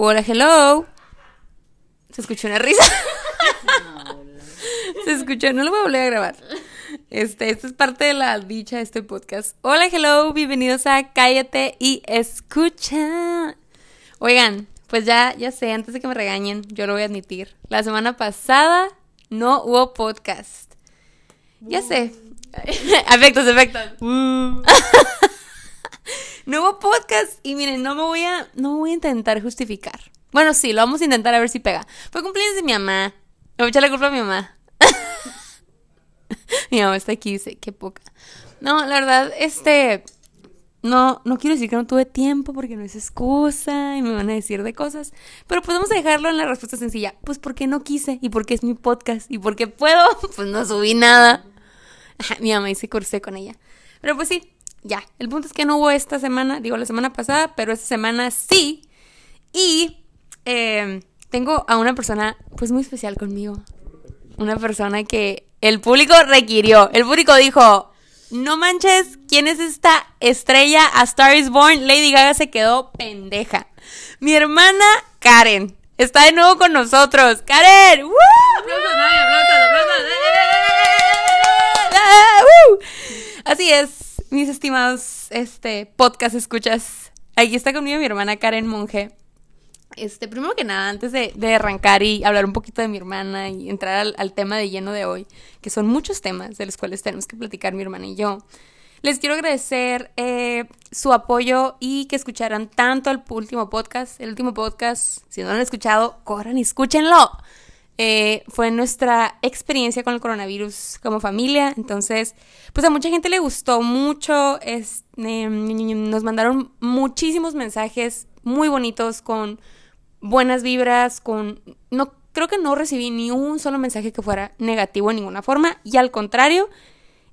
Hola, hello. Se escuchó una risa. Se escuchó, no lo voy a volver a grabar. Este, esta es parte de la dicha de este podcast. Hola, hello, bienvenidos a Cállate y escucha. Oigan, pues ya, ya sé, antes de que me regañen, yo lo voy a admitir. La semana pasada no hubo podcast. Ya sé. efectos, efectos. Hubo podcast y miren, no me voy a, no voy a intentar justificar. Bueno, sí, lo vamos a intentar a ver si pega. Fue cumpleaños de mi mamá. Me voy a echar la culpa a mi mamá. mi mamá está aquí dice, qué poca. No, la verdad, este, no, no quiero decir que no tuve tiempo porque no es excusa y me van a decir de cosas, pero podemos dejarlo en la respuesta sencilla. Pues porque no quise y porque es mi podcast y porque puedo, pues no subí nada. Mi mamá hice cursé con ella. Pero pues sí, ya. El punto es que no hubo esta semana, digo la semana pasada, pero esta semana sí. Y eh, tengo a una persona pues muy especial conmigo. Una persona que el público requirió. El público dijo, no manches, ¿quién es esta estrella? A Star is Born, Lady Gaga se quedó pendeja. Mi hermana Karen está de nuevo con nosotros. ¡Karen! ¡Woo! ¡Aplausos, aplausos, aplausos! Así es, mis estimados este, podcast escuchas. Aquí está conmigo mi hermana Karen Monge. Este, primero que nada, antes de, arrancar y hablar un poquito de mi hermana y entrar al, tema de lleno de hoy, que son muchos temas de los cuales tenemos que platicar mi hermana y yo, les quiero agradecer eh, su apoyo y que escucharan tanto el último podcast. El último podcast, si no lo han escuchado, corran y escúchenlo. Eh, fue nuestra experiencia con el coronavirus como familia. Entonces, pues a mucha gente le gustó mucho. Em, nos mandaron muchísimos mensajes muy bonitos con buenas vibras, con... No, creo que no recibí ni un solo mensaje que fuera negativo en ninguna forma y al contrario,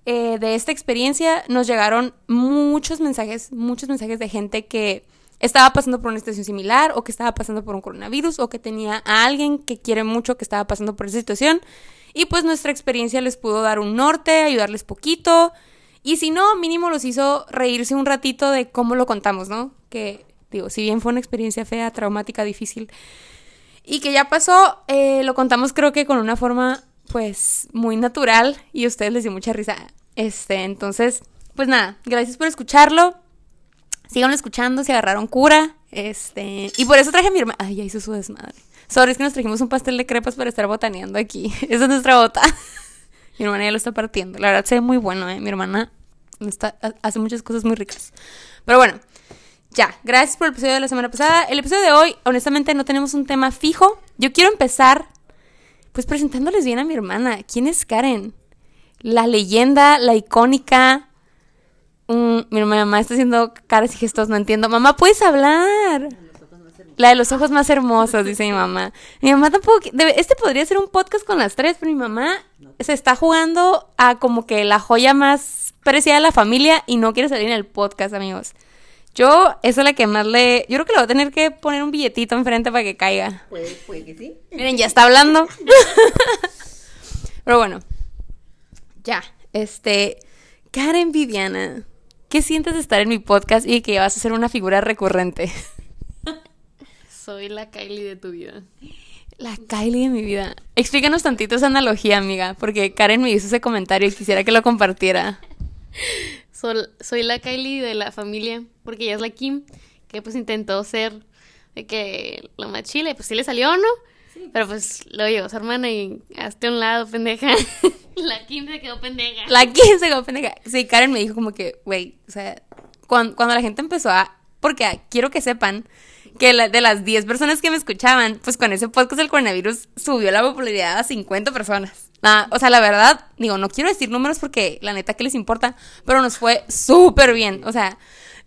eh, de esta experiencia nos llegaron muchos mensajes, muchos mensajes de gente que estaba pasando por una situación similar o que estaba pasando por un coronavirus o que tenía a alguien que quiere mucho que estaba pasando por esa situación y pues nuestra experiencia les pudo dar un norte, ayudarles poquito y si no, mínimo los hizo reírse un ratito de cómo lo contamos, ¿no? Que Digo, si bien fue una experiencia fea, traumática, difícil, y que ya pasó, eh, lo contamos creo que con una forma, pues, muy natural, y a ustedes les dio mucha risa. Este, entonces, pues nada, gracias por escucharlo. Sigan escuchando, se agarraron cura. Este, y por eso traje a mi hermana. Ay, ya hizo su desmadre. Sorry, es que nos trajimos un pastel de crepas para estar botaneando aquí. Esa es nuestra bota. mi hermana ya lo está partiendo. La verdad se ve muy bueno, ¿eh? Mi hermana está, hace muchas cosas muy ricas. Pero bueno, ya, gracias por el episodio de la semana pasada. El episodio de hoy, honestamente, no tenemos un tema fijo. Yo quiero empezar, pues presentándoles bien a mi hermana. ¿Quién es Karen? La leyenda, la icónica. Mm, mi mamá está haciendo caras y gestos, no entiendo. Mamá, ¿puedes hablar? La de los ojos más hermosos, dice mi mamá. Mi mamá tampoco. Este podría ser un podcast con las tres, pero mi mamá se está jugando a como que la joya más preciada de la familia y no quiere salir en el podcast, amigos. Yo, eso es la que más le. Yo creo que le voy a tener que poner un billetito enfrente para que caiga. Puede, puede que sí. Miren, ya está hablando. Pero bueno. Ya. Este. Karen Viviana. ¿Qué sientes de estar en mi podcast y que vas a ser una figura recurrente? Soy la Kylie de tu vida. La Kylie de mi vida. Explícanos tantito esa analogía, amiga, porque Karen me hizo ese comentario y quisiera que lo compartiera soy la Kylie de la familia, porque ella es la Kim, que pues intentó ser de que la más chile, pues sí le salió, ¿no? Pero pues lo llegó su hermana y hasta un lado, pendeja. la Kim se quedó pendeja. La Kim se quedó pendeja. Sí, Karen me dijo como que, güey, o sea, cuando, cuando la gente empezó a... Porque quiero que sepan que de las 10 personas que me escuchaban, pues con ese podcast del coronavirus subió la popularidad a 50 personas. o sea, la verdad, digo, no quiero decir números porque la neta que les importa, pero nos fue súper bien. O sea,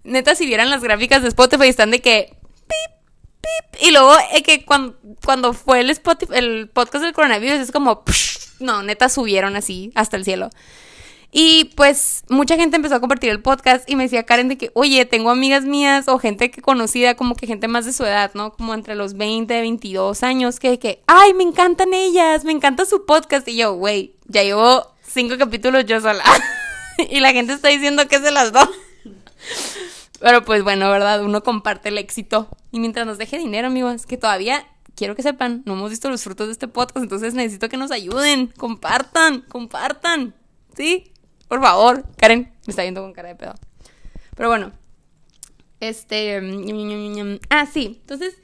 neta, si vieran las gráficas de Spotify, están de que... Pip, pip, y luego eh, que cuando, cuando fue el, Spotify, el podcast del coronavirus es como... no, neta subieron así hasta el cielo. Y pues mucha gente empezó a compartir el podcast y me decía Karen de que, oye, tengo amigas mías o gente que conocida, como que gente más de su edad, ¿no? Como entre los 20, 22 años, que, que, ay, me encantan ellas, me encanta su podcast. Y yo, güey, ya llevo cinco capítulos yo sola. y la gente está diciendo que es de las dos. Pero pues bueno, ¿verdad? Uno comparte el éxito. Y mientras nos deje dinero, amigos, que todavía quiero que sepan, no hemos visto los frutos de este podcast, entonces necesito que nos ayuden. Compartan, compartan. ¿Sí? Por favor. Karen me está viendo con cara de pedo. Pero bueno. Este. Ah, sí. Entonces.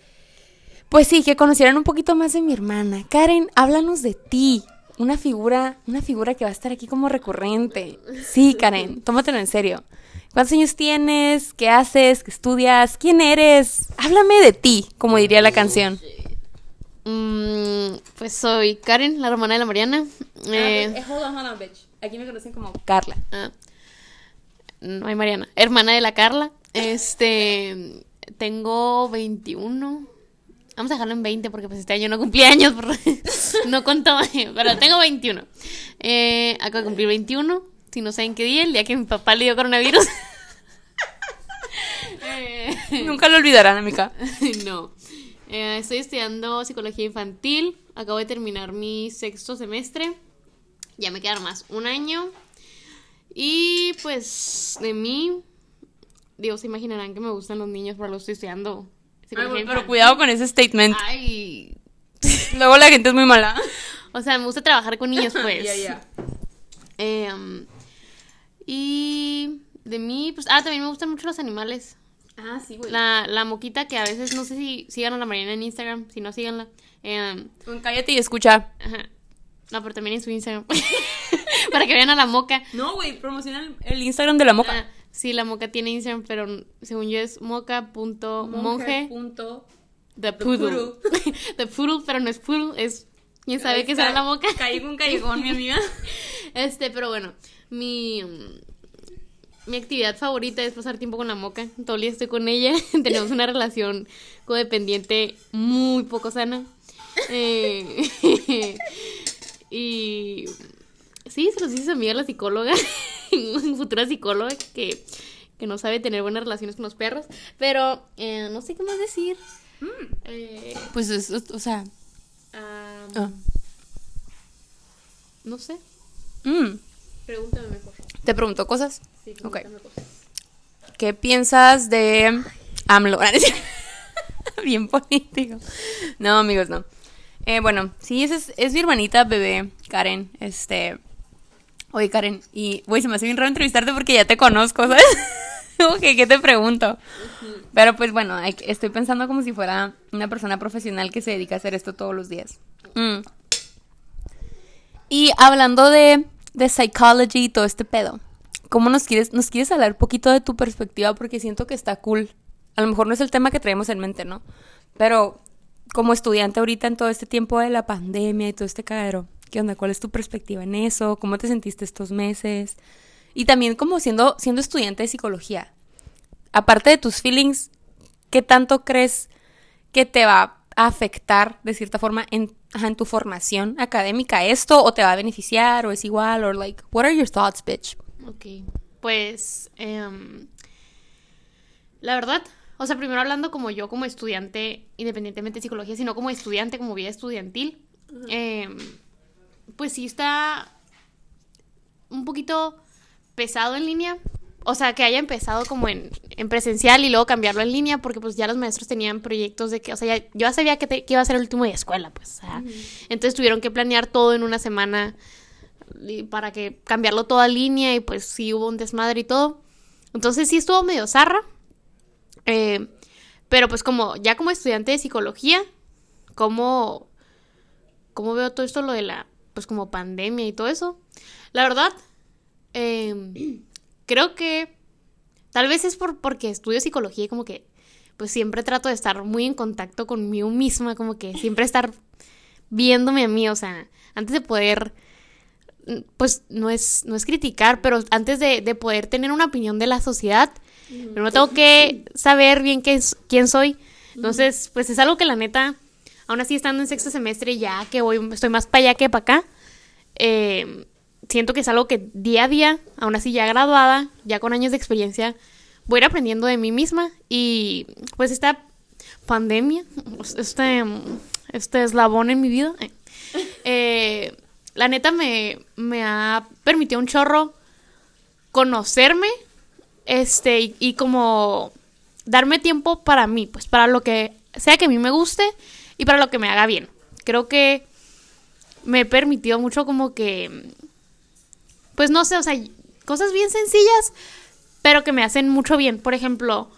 Pues sí, que conocieran un poquito más de mi hermana. Karen, háblanos de ti. Una figura, una figura que va a estar aquí como recurrente. Sí, Karen, tómatelo en serio. ¿Cuántos años tienes? ¿Qué haces? ¿Qué estudias? ¿Quién eres? Háblame de ti, como diría la canción. Mm, pues soy Karen, la hermana de la Mariana. Eh, hold on, hold on, bitch. Aquí me conocen como Carla. ah, no hay Mariana, hermana de la Carla. Este, tengo 21. Vamos a dejarlo en 20 porque pues este año no cumplí años, por- no contó, pero tengo 21. Eh, acabo de cumplir 21. Si no saben qué día, el día que mi papá le dio coronavirus. Eh, Nunca lo olvidarán, amiga. no. Eh, estoy estudiando psicología infantil. Acabo de terminar mi sexto semestre. Ya me queda más un año. Y pues de mí, digo, se imaginarán que me gustan los niños, pero lo estoy estudiando. psicología Pero infantil. cuidado con ese statement. Ay. Luego la gente es muy mala. O sea, me gusta trabajar con niños, pues. Ya, ya. Em, y de mí, pues, ah, también me gustan mucho los animales. Ah, sí, güey. La, la moquita que a veces, no sé si sigan a la Mariana en Instagram, si no síganla. Em, Cállate y escucha. Ajá. No, pero también en su Instagram. Para que vean a la moca. No, güey, promociona el, el Instagram de la moca. Ah, sí, la moca tiene Instagram, pero según yo es moca.monje. Punto. The poodle. The poodle, pero no es poodle, es. ¿Quién sabe qué será la moca? Caí con callejón, mi amiga. Este, pero bueno, mi. mm, Mi actividad favorita es pasar tiempo con la moca. Todo el día estoy con ella. Tenemos una relación codependiente muy poco sana. Eh, y sí, se los dice su amiga la psicóloga, futura psicóloga, que, que no sabe tener buenas relaciones con los perros. Pero eh, no sé qué más decir. Eh, Pues, es- es- o sea. ah, ah. No sé. Mm, Pregúntame mejor. ¿Te preguntó cosas? Sí, Ok. pregúntame cosas. ¿Qué piensas de AMLO? Bien político. No, amigos, no. Eh, bueno, sí, es, es mi hermanita bebé, Karen. Este. Oye, Karen, y, güey, se me hace bien raro entrevistarte porque ya te conozco, ¿sabes? Ok, ¿qué te pregunto? Pero pues bueno, que- estoy pensando como si fuera una persona profesional que se dedica a hacer esto todos los días. Mm. Y hablando de, de psychology y todo este pedo, ¿cómo nos quieres, nos quieres hablar un poquito de tu perspectiva? Porque siento que está cool. A lo mejor no es el tema que traemos en mente, ¿no? Pero como estudiante ahorita en todo este tiempo de la pandemia y todo este cagadero, ¿qué onda? ¿Cuál es tu perspectiva en eso? ¿Cómo te sentiste estos meses? Y también como siendo, siendo estudiante de psicología, aparte de tus feelings, ¿qué tanto crees que te va a afectar de cierta forma en, ajá, en tu formación académica esto o te va a beneficiar o es igual o like what are your thoughts bitch Ok, pues em, la verdad, o sea, primero hablando como yo como estudiante, independientemente de psicología, sino como estudiante, como vida estudiantil, em, pues sí está un poquito pesado en línea. O sea, que haya empezado como en, en presencial y luego cambiarlo en línea, porque pues ya los maestros tenían proyectos de que, o sea, ya, yo ya sabía que, te- que iba a ser el último de escuela, pues, o sea, entonces tuvieron que planear todo en una semana y para que cambiarlo todo a línea y pues sí hubo un desmadre y todo. Entonces sí estuvo medio zarra. Eh, pero pues como ya como estudiante de psicología, ¿cómo, cómo veo todo esto lo de la pues como pandemia y todo eso? La verdad, eh, creo que tal vez es por, porque estudio psicología y como que pues siempre trato de estar muy en contacto conmigo misma, como que siempre estar viéndome a mí, o sea, antes de poder pues no es, no es criticar, pero antes de, de poder tener una opinión de la sociedad, primero tengo que saber bien qué es- quién soy. Entonces, pues es algo que la neta, aún así estando en sexto semestre, ya que voy, estoy más para allá que para acá, eh, siento que es algo que día a día, aún así ya graduada, ya con años de experiencia, voy a ir aprendiendo de mí misma y pues esta pandemia, este, este eslabón en mi vida, eh, eh, la neta me, me ha permitido un chorro conocerme Este, y, y como darme tiempo para mí, pues para lo que sea que a mí me guste y para lo que me haga bien. Creo que me he permitido mucho como que, pues no sé, o sea, cosas bien sencillas, pero que me hacen mucho bien. Por ejemplo,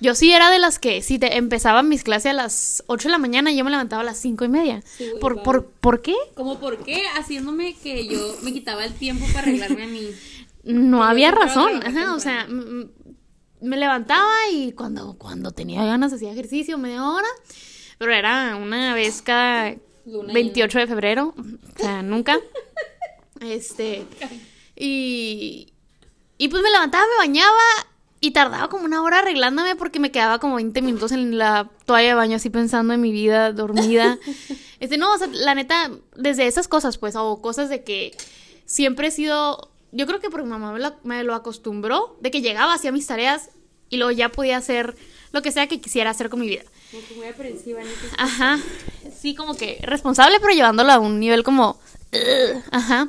yo sí era de las que si te empezaban mis clases a las 8 de la mañana, yo me levantaba a las cinco y media. Sí, güey, ¿Por, por, ¿Por qué? Como por qué haciéndome que yo me quitaba el tiempo para arreglarme a mí. No había razón, ajá, o sea, me levantaba y cuando, cuando tenía ganas hacía ejercicio media hora, pero era una vez cada Luna 28 de febrero, o sea, nunca. Este, y, y pues me levantaba, me bañaba y tardaba como una hora arreglándome porque me quedaba como 20 minutos en la toalla de baño así pensando en mi vida dormida. Este, no, o sea, la neta, desde esas cosas, pues, o cosas de que siempre he sido, yo creo que porque mi mamá me lo, me lo acostumbró, de que llegaba, hacía mis tareas y luego ya podía hacer lo que sea que quisiera hacer con mi vida. Como que muy aprensiva en Ajá. Sí, como que responsable, pero llevándolo a un nivel como. Ajá.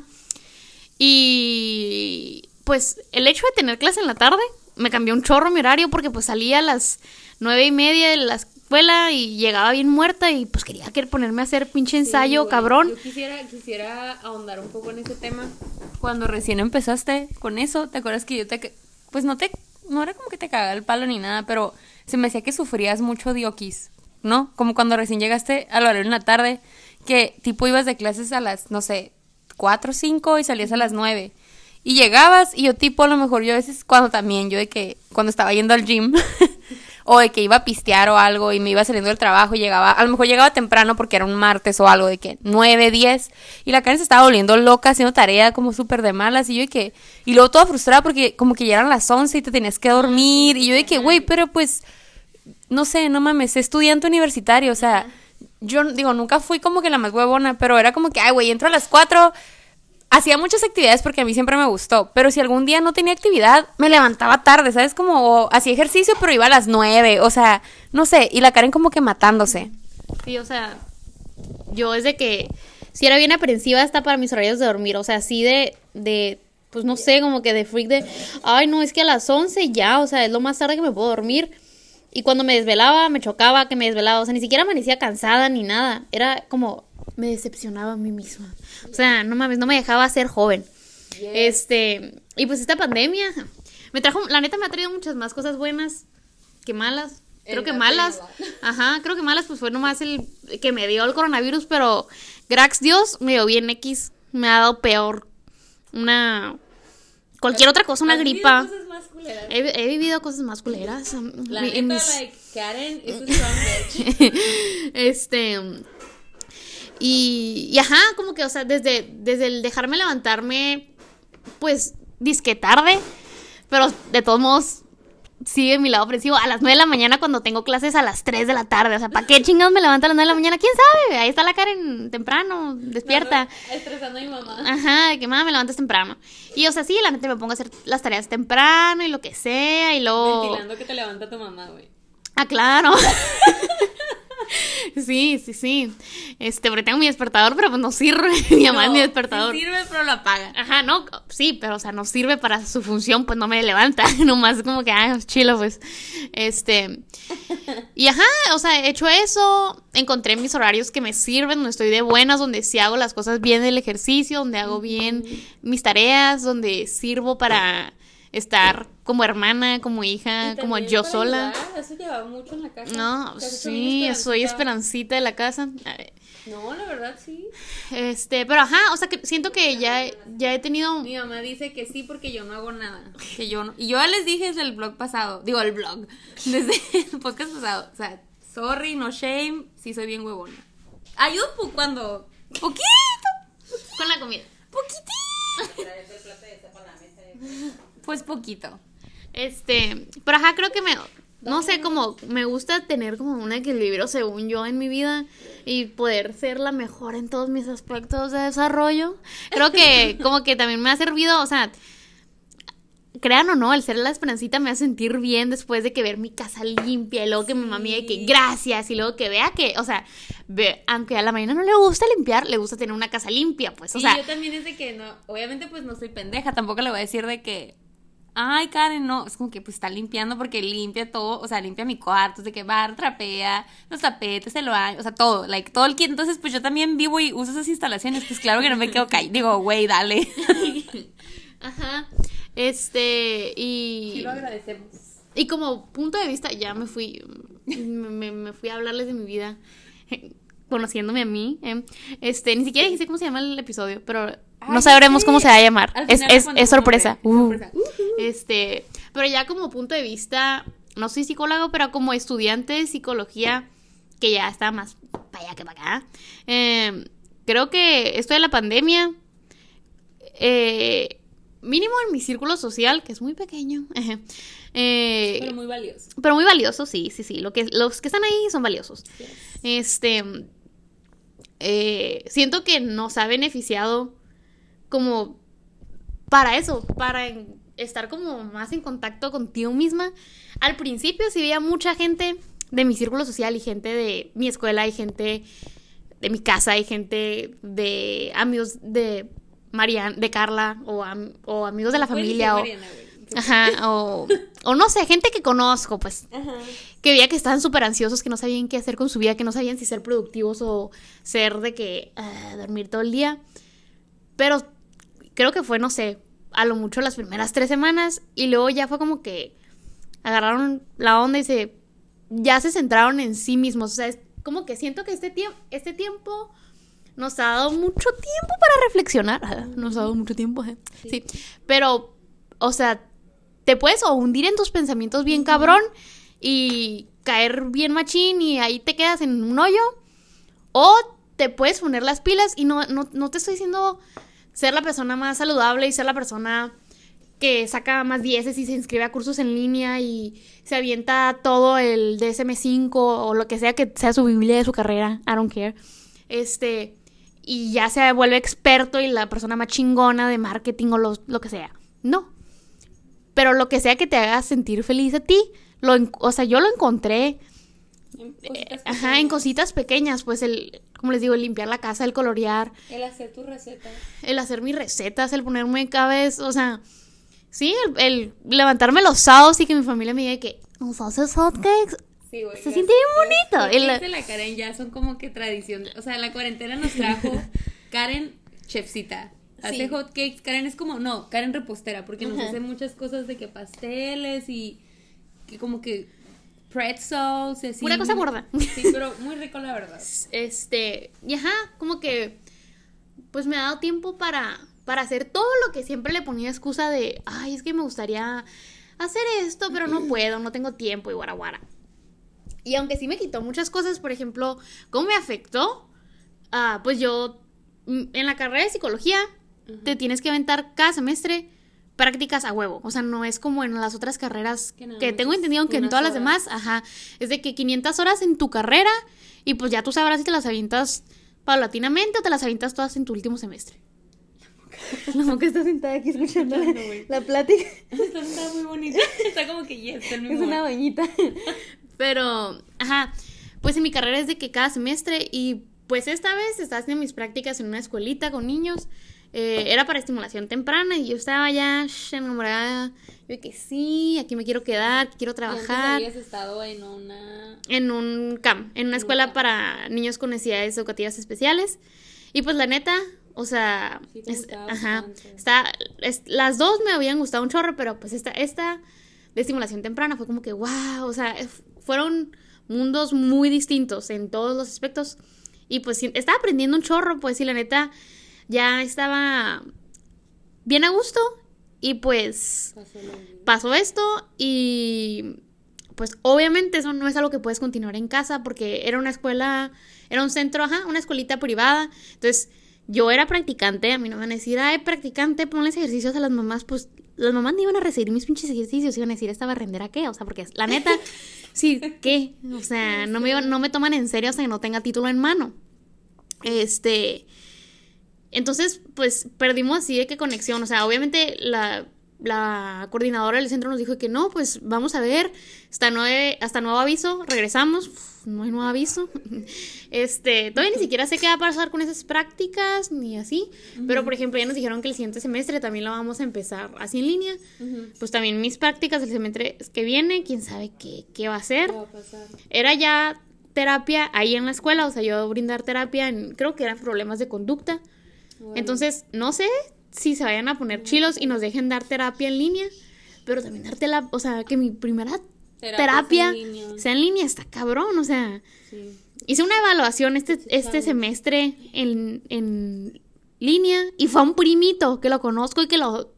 Y pues el hecho de tener clase en la tarde me cambió un chorro mi horario porque pues salía a las nueve y media de la escuela y llegaba bien muerta y pues quería que ponerme a hacer pinche ensayo, Sí, cabrón. Yo quisiera, quisiera ahondar un poco en ese tema. Cuando recién empezaste con eso, ¿te acuerdas que yo te... Pues no te... No era como que te cagaba el palo ni nada, pero se me hacía que sufrías mucho de oquis, ¿no? Como cuando recién llegaste al horario en la tarde, que tipo ibas de clases a las, no sé, 4 o 5 y salías a las 9. Y llegabas y yo tipo a lo mejor yo a veces cuando también, yo de que cuando estaba yendo al gym o de que iba a pistear o algo y me iba saliendo del trabajo y llegaba, a lo mejor llegaba temprano porque era un martes o algo de que 9, 10 y la Karen se estaba volviendo loca haciendo tarea como súper de malas y yo de que, y luego toda frustrada porque como que ya eran las 11 y te tenías que dormir y yo de que, güey, pero pues, no sé, no mames, estudiante universitario, o sea, yo digo, nunca fui como que la más huevona, pero era como que, ay, güey, entro a las 4 hacía muchas actividades porque a mí siempre me gustó, pero si algún día no tenía actividad, me levantaba tarde, ¿sabes? Como hacía ejercicio, pero iba a las nueve, o sea, no sé, y la Karen como que matándose. Sí, o sea, yo es de que si era bien aprensiva hasta para mis horarios de dormir, o sea, así de, de, pues no sé, como que de freak de, ay, no, es que a las 11 ya, o sea, es lo más tarde que me puedo dormir. Y cuando me desvelaba, me chocaba que me desvelaba, o sea, ni siquiera amanecía cansada ni nada, era como, me decepcionaba a mí misma. O sea, no mames, no me dejaba ser joven. Este, y pues esta pandemia me trajo, la neta me ha traído muchas más cosas buenas que malas. Creo El que malas, ajá, creo que malas pues fue nomás el que me dio el coronavirus, pero gracias Dios me dio bien X, me ha dado peor una cualquier otra cosa, una gripa. He, he vivido cosas más culeras. La en neta, mis- like, Karen strong bitch. este y, y ajá, como que, o sea, desde, desde el dejarme levantarme, pues, disque tarde, pero de todos modos sigue mi lado ofensivo. A las 9 de la mañana cuando tengo clases a las 3 de la tarde. O sea, ¿para qué chingados me levanto a las 9 de la mañana? ¿Quién sabe? Ahí está la Karen temprano, despierta. Estresando a mi mamá. Ajá, de que mamá me levantas temprano. Y o sea, sí, la neta me pongo a hacer las tareas temprano y lo que sea. Y luego. Ventilando que te levanta tu mamá, güey. Ah, claro. sí, sí, sí. Este, porque tengo mi despertador, pero pues no sirve. mi mamá es mi despertador. sí sirve, pero lo apaga. Ajá, no, sí, pero o sea, no sirve para su función, pues no me levanta, nomás como que, ah, chilo, pues, este, y ajá, o sea, he hecho eso, encontré mis horarios que me sirven, donde estoy de buenas, donde sí hago las cosas bien del ejercicio, donde hago bien mis tareas, donde sirvo para estar como hermana, como hija, como yo sola. ayudar, Eso llevaba mucho en la casa. No, sí, soy esperancita. de la casa. No, la verdad sí. Este, pero ajá, o sea, que siento que ya, ya he tenido Mi mamá dice que sí porque yo no hago nada. Que yo no. Y yo ya les dije desde el blog pasado. Digo, el blog. Desde el podcast pasado. O sea, sorry, no shame. Sí soy bien huevona. Ayudo cuando. Poquito. con la comida. Poquitito. Pues poquito. Este, pero ajá, creo que me, no sé, como me gusta tener como un equilibrio según yo en mi vida y poder ser la mejor en todos mis aspectos de desarrollo. Creo que como que también me ha servido, o sea, crean o no, el ser la esperancita me hace sentir bien después de que ver mi casa limpia y luego que mi mamá me diga que gracias y luego que vea que, o sea, ve, aunque a la mañana no le gusta limpiar, le gusta tener una casa limpia, pues, o Sí, sea, yo también es de que no. Obviamente, pues no soy pendeja. Tampoco le voy a decir de que. Ay, Karen, no, es como que pues está limpiando porque limpia todo, o sea, limpia mi cuarto, de que bar, trapea, los tapetes, el baño, o sea, todo, like, todo el kit. Entonces, pues yo también vivo y uso esas instalaciones, pues claro que no me quedo callada. Digo, güey, dale. Ajá. Este, y... Sí, lo agradecemos. Y como punto de vista, ya me fui, me, me fui a hablarles de mi vida, conociéndome a mí. eh. Este, ni siquiera dijiste cómo se llama el episodio, pero no sabremos sí. cómo se va a llamar. Al Es, es, es sorpresa. Uh. Este, pero ya como punto de vista, no soy psicólogo, pero como estudiante de psicología, que ya está más para allá que para acá, eh, creo que esto de la pandemia, eh, mínimo en mi círculo social, que es muy pequeño, eh, Pero muy valioso. pero muy valioso, sí, sí, sí. Lo que, los que están ahí son valiosos. Este. eh, siento que nos ha beneficiado como para eso, para en- estar como más en contacto contigo misma. Al principio sí veía mucha gente de mi círculo social y gente de mi escuela y gente de mi casa y gente de amigos de Marian, de Carla o, am- o amigos de la familia o, ajá, o, o no sé, gente que conozco, pues que veía que estaban súper ansiosos, que no sabían qué hacer con su vida, que no sabían si ser productivos o ser de que ah, dormir todo el día. Pero creo que fue, no sé, a lo mucho las primeras tres semanas y luego ya fue como que agarraron la onda y se ya se centraron en sí mismos. O sea, es como que siento que este, tiempo este tiempo nos ha dado mucho tiempo para reflexionar. Ajá, Nos ha dado mucho tiempo, ajá. sí. Pero, o sea, te puedes o hundir en tus pensamientos bien cabrón y caer bien machín y ahí te quedas en un hoyo. O te puedes poner las pilas y no, no, no te estoy diciendo ser la persona más saludable y ser la persona que saca más dieces y se inscribe a cursos en línea y se avienta todo el DSM5 o lo que sea que sea su biblia de su carrera, I don't care. Este, y ya se vuelve experto y la persona más chingona de marketing o lo, lo que sea. No. Pero lo que sea que te haga sentir feliz a ti, lo, o sea, yo lo encontré eh, ajá, en cositas pequeñas, pues el, como les digo, el limpiar la casa, el colorear, El hacer tu receta. el hacer mis recetas, el ponerme vez, o sea, sí, el, el levantarme los sábados y que mi familia me diga que nos haces hotcakes. Sí, güey. Se siente bien bonito. El- hotcakes de la Karen ya son como que tradición. O sea, la cuarentena nos trajo Karen chefcita. Hace Sí. hot cakes. Karen es como, no, Karen repostera, porque nos Ajá. hace muchas cosas de que pasteles y que como que pretzels así. Pura cosa gorda. Sí, pero muy rico la verdad. Este, y ajá, como que, pues me ha dado tiempo para, para hacer todo lo que siempre le ponía excusa de, ay, es que me gustaría hacer esto, pero no puedo, no tengo tiempo y guara guara. Y aunque sí me quitó muchas cosas, por ejemplo, ¿cómo me afectó? Ah, pues yo, mm, en la carrera de psicología, te tienes que aventar cada semestre prácticas a huevo. O sea, no es como en las otras carreras Que que, tengo entendido que en todas las demás, ajá, es de que 500 horas en tu carrera y pues ya tú sabrás si te las avientas paulatinamente o te las avientas todas en tu último semestre. La moca está sentada aquí escuchando la, la plática. Está, está muy bonita. Está como que yes, Es una doñita. Pero, ajá, pues en mi carrera es de que cada semestre y pues esta vez estaba haciendo mis prácticas en una escuelita con niños. Eh, era para estimulación temprana y yo estaba ya enamorada. Yo que sí, aquí me quiero quedar, quiero Y antes trabajar. habías estado en una... En un CAM, en una escuela para niños con necesidades educativas especiales. Y pues la neta, o sea, Sí es- ajá, está, es- las dos me habían gustado un chorro, pero pues esta, esta de estimulación temprana fue como que, wow, o sea, fueron mundos muy distintos en todos los aspectos. Y pues estaba aprendiendo un chorro, pues sí, la neta, ya estaba bien a gusto. Y pues Pasó esto y pues obviamente eso no es algo que puedes continuar en casa porque era una escuela, era un centro, ajá, una escuelita privada. Entonces yo era practicante, a mí no me van a decir, ay, practicante, ponles ejercicios a las mamás, pues las mamás ni iban a recibir mis pinches ejercicios, iban a decir, esta barrendera qué, o sea, porque la neta, sí, ¿qué? O sea, no me, no me toman en serio hasta que no tenga título en mano. Este, entonces, pues perdimos así de qué conexión. O sea, obviamente la la coordinadora del centro nos dijo que no, pues vamos a ver, hasta, nueve, hasta nuevo aviso, regresamos, no hay nuevo aviso. Este, todavía ni siquiera sé qué va a pasar con esas prácticas, ni así, pero por ejemplo ya nos dijeron que el siguiente semestre también lo vamos a empezar así en línea, pues también mis prácticas del semestre que viene, quién sabe qué, qué va a ser. Era ya terapia ahí en la escuela, o sea, yo brindar terapia, en, creo que eran problemas de conducta. Entonces, no sé si se vayan a poner chilos y nos dejen dar terapia en línea, pero también darte la, o sea, que mi primera terapia, sea en línea, está cabrón, o sea. Hice una evaluación este, este semestre en, en línea y fue a un primito que lo conozco y que lo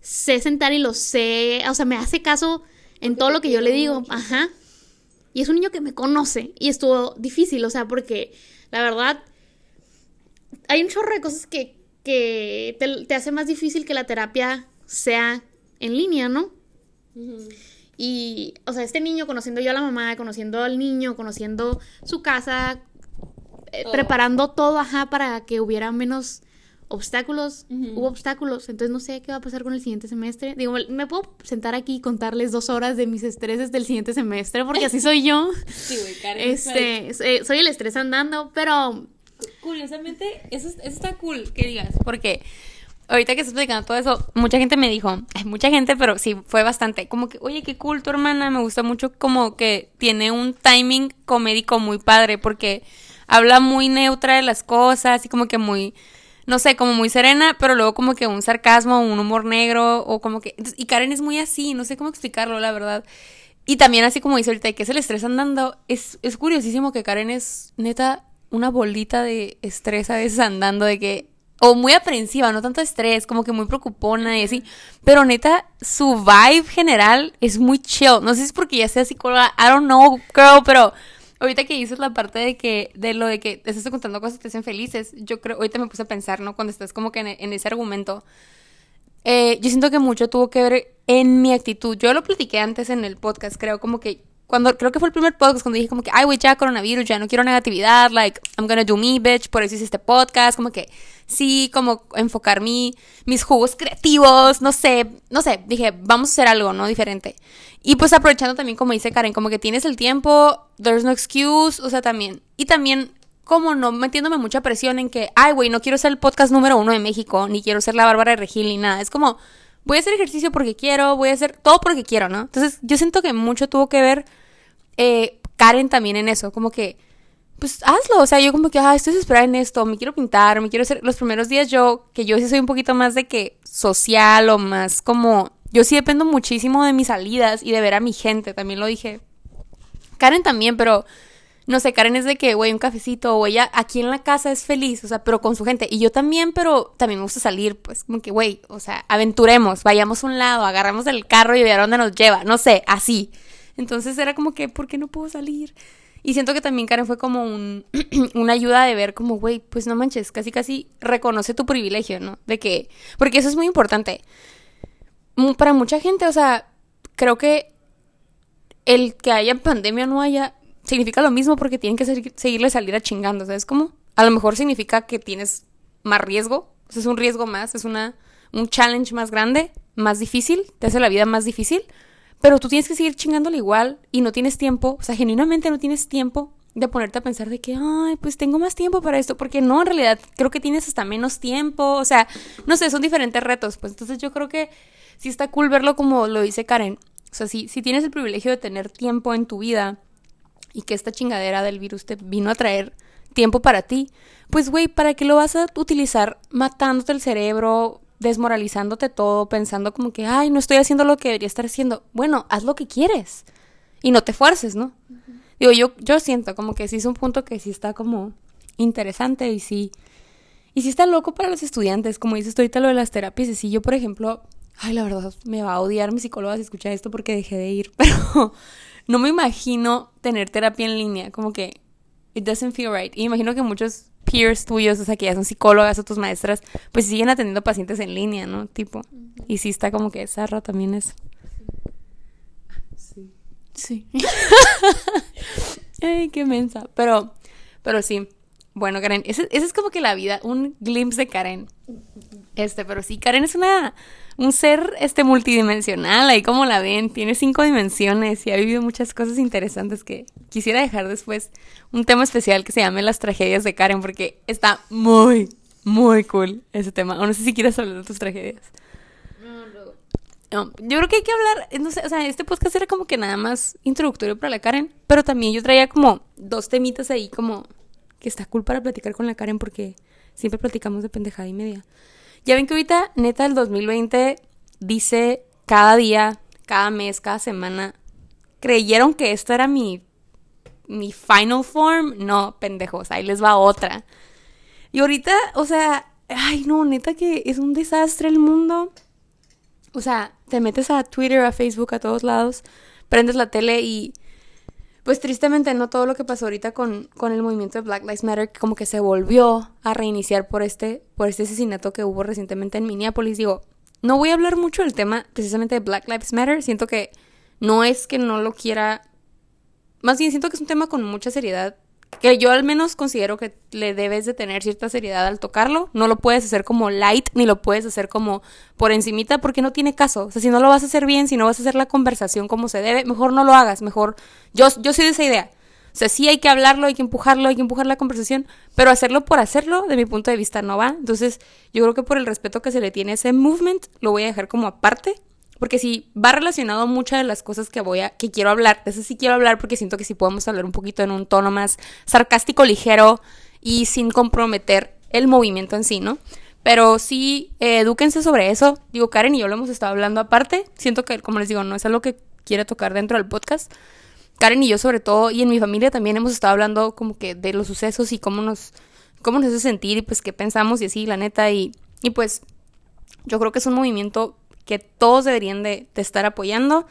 sé sentar y lo sé, o sea, me hace caso en todo lo que yo le digo, ajá. Y es un niño que me conoce y estuvo difícil, o sea, porque la verdad hay un chorro de cosas que, que te, te hace más difícil que la terapia sea en línea, ¿no? Y, o sea, este niño conociendo yo a la mamá, conociendo al niño, conociendo su casa, eh, preparando todo, ajá, para que hubiera menos obstáculos, hubo obstáculos, entonces no sé qué va a pasar con el siguiente semestre. Digo, me puedo sentar aquí y contarles dos horas de mis estreses del siguiente semestre, porque así soy yo. Sí, güey, Karen. Este, soy el estrés andando, pero... Curiosamente, eso, eso está cool que digas, porque ahorita que estás explicando todo eso, mucha gente me dijo, mucha gente, pero sí, fue bastante, como que, oye, qué cool tu hermana, me gusta mucho como que tiene un timing comédico muy padre, porque habla muy neutra de las cosas y como que muy no sé, como muy serena, pero luego como que un sarcasmo, un humor negro, o como que... Y Karen es muy así, no sé cómo explicarlo, la verdad. Y también así como dice ahorita, que se le estrés andando, es, es curiosísimo que Karen es neta una bolita de estrés a veces andando, de que... O muy aprensiva, no tanto estrés, como que muy preocupona y así. Pero neta, su vibe general es muy chill. No sé si es porque ya sea psicóloga, I don't know, girl, pero Ahorita que dices la parte de que, de lo de que estás contando cosas que te hacen felices, yo creo, ahorita me puse a pensar, ¿no? Cuando estás como que en, ese argumento, eh, yo siento que mucho tuvo que ver en mi actitud. Yo lo platiqué antes en el podcast, creo, como que cuando creo que fue el primer podcast cuando dije como que ay güey ya coronavirus ya no quiero negatividad like I'm gonna do me bitch por eso hice este podcast como que sí como enfocar mi mis jugos creativos no sé no sé dije vamos a hacer algo no diferente y pues aprovechando también como dice Karen como que tienes el tiempo there's no excuse o sea también y también como no metiéndome mucha presión en que ay güey no quiero ser el podcast número uno de México ni quiero ser la Bárbara de Regil ni nada es como voy a hacer ejercicio porque quiero, voy a hacer todo porque quiero, ¿no? Entonces yo siento que mucho tuvo que ver eh, Karen también en eso, como que, pues hazlo, o sea, yo como que, ah, estoy desesperada en esto, me quiero pintar, me quiero hacer, los primeros días yo, que yo sí soy un poquito más de que social o más como, yo sí dependo muchísimo de mis salidas y de ver a mi gente, también lo dije. Karen también, pero no sé, Karen es de que, güey, un cafecito, o ella aquí en la casa es feliz, o sea, pero con su gente. Y yo también, pero también me gusta salir, pues, como que, güey, o sea, aventuremos, vayamos a un lado, agarramos el carro y ver a dónde nos lleva, no sé, así. Entonces era como que, ¿por qué no puedo salir? Y siento que también Karen fue como un, una ayuda de ver como, güey, pues no manches, casi casi reconoce tu privilegio, ¿no? De que, porque eso es muy importante. Para mucha gente, o sea, creo que el que haya pandemia o no haya, significa lo mismo porque tienen que seguirle salir a chingando, ¿sabes cómo? A lo mejor significa que tienes más riesgo, es un riesgo más, es una, un challenge más grande, más difícil, te hace la vida más difícil, pero tú tienes que seguir chingándole igual y no tienes tiempo, o sea, genuinamente no tienes tiempo de ponerte a pensar de que, ay, pues tengo más tiempo para esto, porque no, en realidad creo que tienes hasta menos tiempo, o sea, no sé, son diferentes retos, pues entonces yo creo que sí está cool verlo como lo dice Karen, o sea, si, si tienes el privilegio de tener tiempo en tu vida y que esta chingadera del virus te vino a traer tiempo para ti, pues güey, ¿para qué lo vas a utilizar matándote el cerebro, desmoralizándote todo, pensando como que, ay, no estoy haciendo lo que debería estar haciendo. Bueno, haz lo que quieres y no te fuerces, ¿no? Digo, yo, yo siento como que sí es un punto que sí está como interesante y sí, y sí está loco para los estudiantes, como dices tú ahorita lo de las terapias, y sí, yo por ejemplo, ay, la verdad, me va a odiar mi psicóloga si escucha esto porque dejé de ir, pero no me imagino tener terapia en línea, como que it doesn't feel right. Y imagino que muchos peers tuyos, o sea, que ya son psicólogas o tus maestras, pues siguen atendiendo pacientes en línea, ¿no? Tipo. Y sí está como que zarra también eso. Sí. Sí. Ay, qué mensa. Pero, pero sí. Bueno, Karen, esa es como que la vida, un glimpse de Karen. Este, pero sí, Karen es una un ser este multidimensional, ahí como la ven, tiene cinco dimensiones y ha vivido muchas cosas interesantes que quisiera dejar después un tema especial que se llame las tragedias de Karen porque está muy muy cool ese tema. O no sé si quieres hablar de tus tragedias. No, no. No, yo creo que hay que hablar, no sé, o sea, este podcast era como que nada más introductorio para la Karen, pero también yo traía como dos temitas ahí como que está cool para platicar con la Karen porque siempre platicamos de pendejada y media. Ya ven que ahorita, neta, el 2020 dice cada día, cada mes, cada semana, creyeron que esto era mi, mi final form. No, pendejos, ahí les va otra. Y ahorita, o sea, ay, no, neta que es un desastre el mundo. O sea, te metes a Twitter, a Facebook, a todos lados, prendes la tele y pues tristemente no todo lo que pasó ahorita con, con el movimiento de Black Lives Matter como que se volvió a reiniciar por este, por este asesinato que hubo recientemente en Minneapolis. Digo, no voy a hablar mucho del tema precisamente de Black Lives Matter. Siento que no es que no lo quiera. Más bien siento que es un tema con mucha seriedad que yo al menos considero que le debes de tener cierta seriedad al tocarlo. No lo puedes hacer como light, ni lo puedes hacer como por encimita, porque no tiene caso. O sea, si no lo vas a hacer bien, si no vas a hacer la conversación como se debe, mejor no lo hagas, mejor... Yo, yo soy de esa idea. O sea, sí hay que hablarlo, hay que empujarlo, hay que empujar la conversación, pero hacerlo por hacerlo, de mi punto de vista, no va. Entonces, yo creo que por el respeto que se le tiene a ese movement, lo voy a dejar como aparte porque si va relacionado a muchas de las cosas que voy a, que quiero hablar, de eso sí quiero hablar porque siento que sí podemos hablar un poquito en un tono más sarcástico, ligero y sin comprometer el movimiento en sí, ¿no? Pero sí, eh, edúquense sobre eso. Digo, Karen y yo lo hemos estado hablando aparte. Siento que, como les digo, no es algo que quiera tocar dentro del podcast. Karen y yo sobre todo, y en mi familia también hemos estado hablando como que de los sucesos y cómo nos, cómo nos hace sentir y pues qué pensamos y así, la neta. Y, y pues yo creo que es un movimiento que todos deberían de, estar apoyando.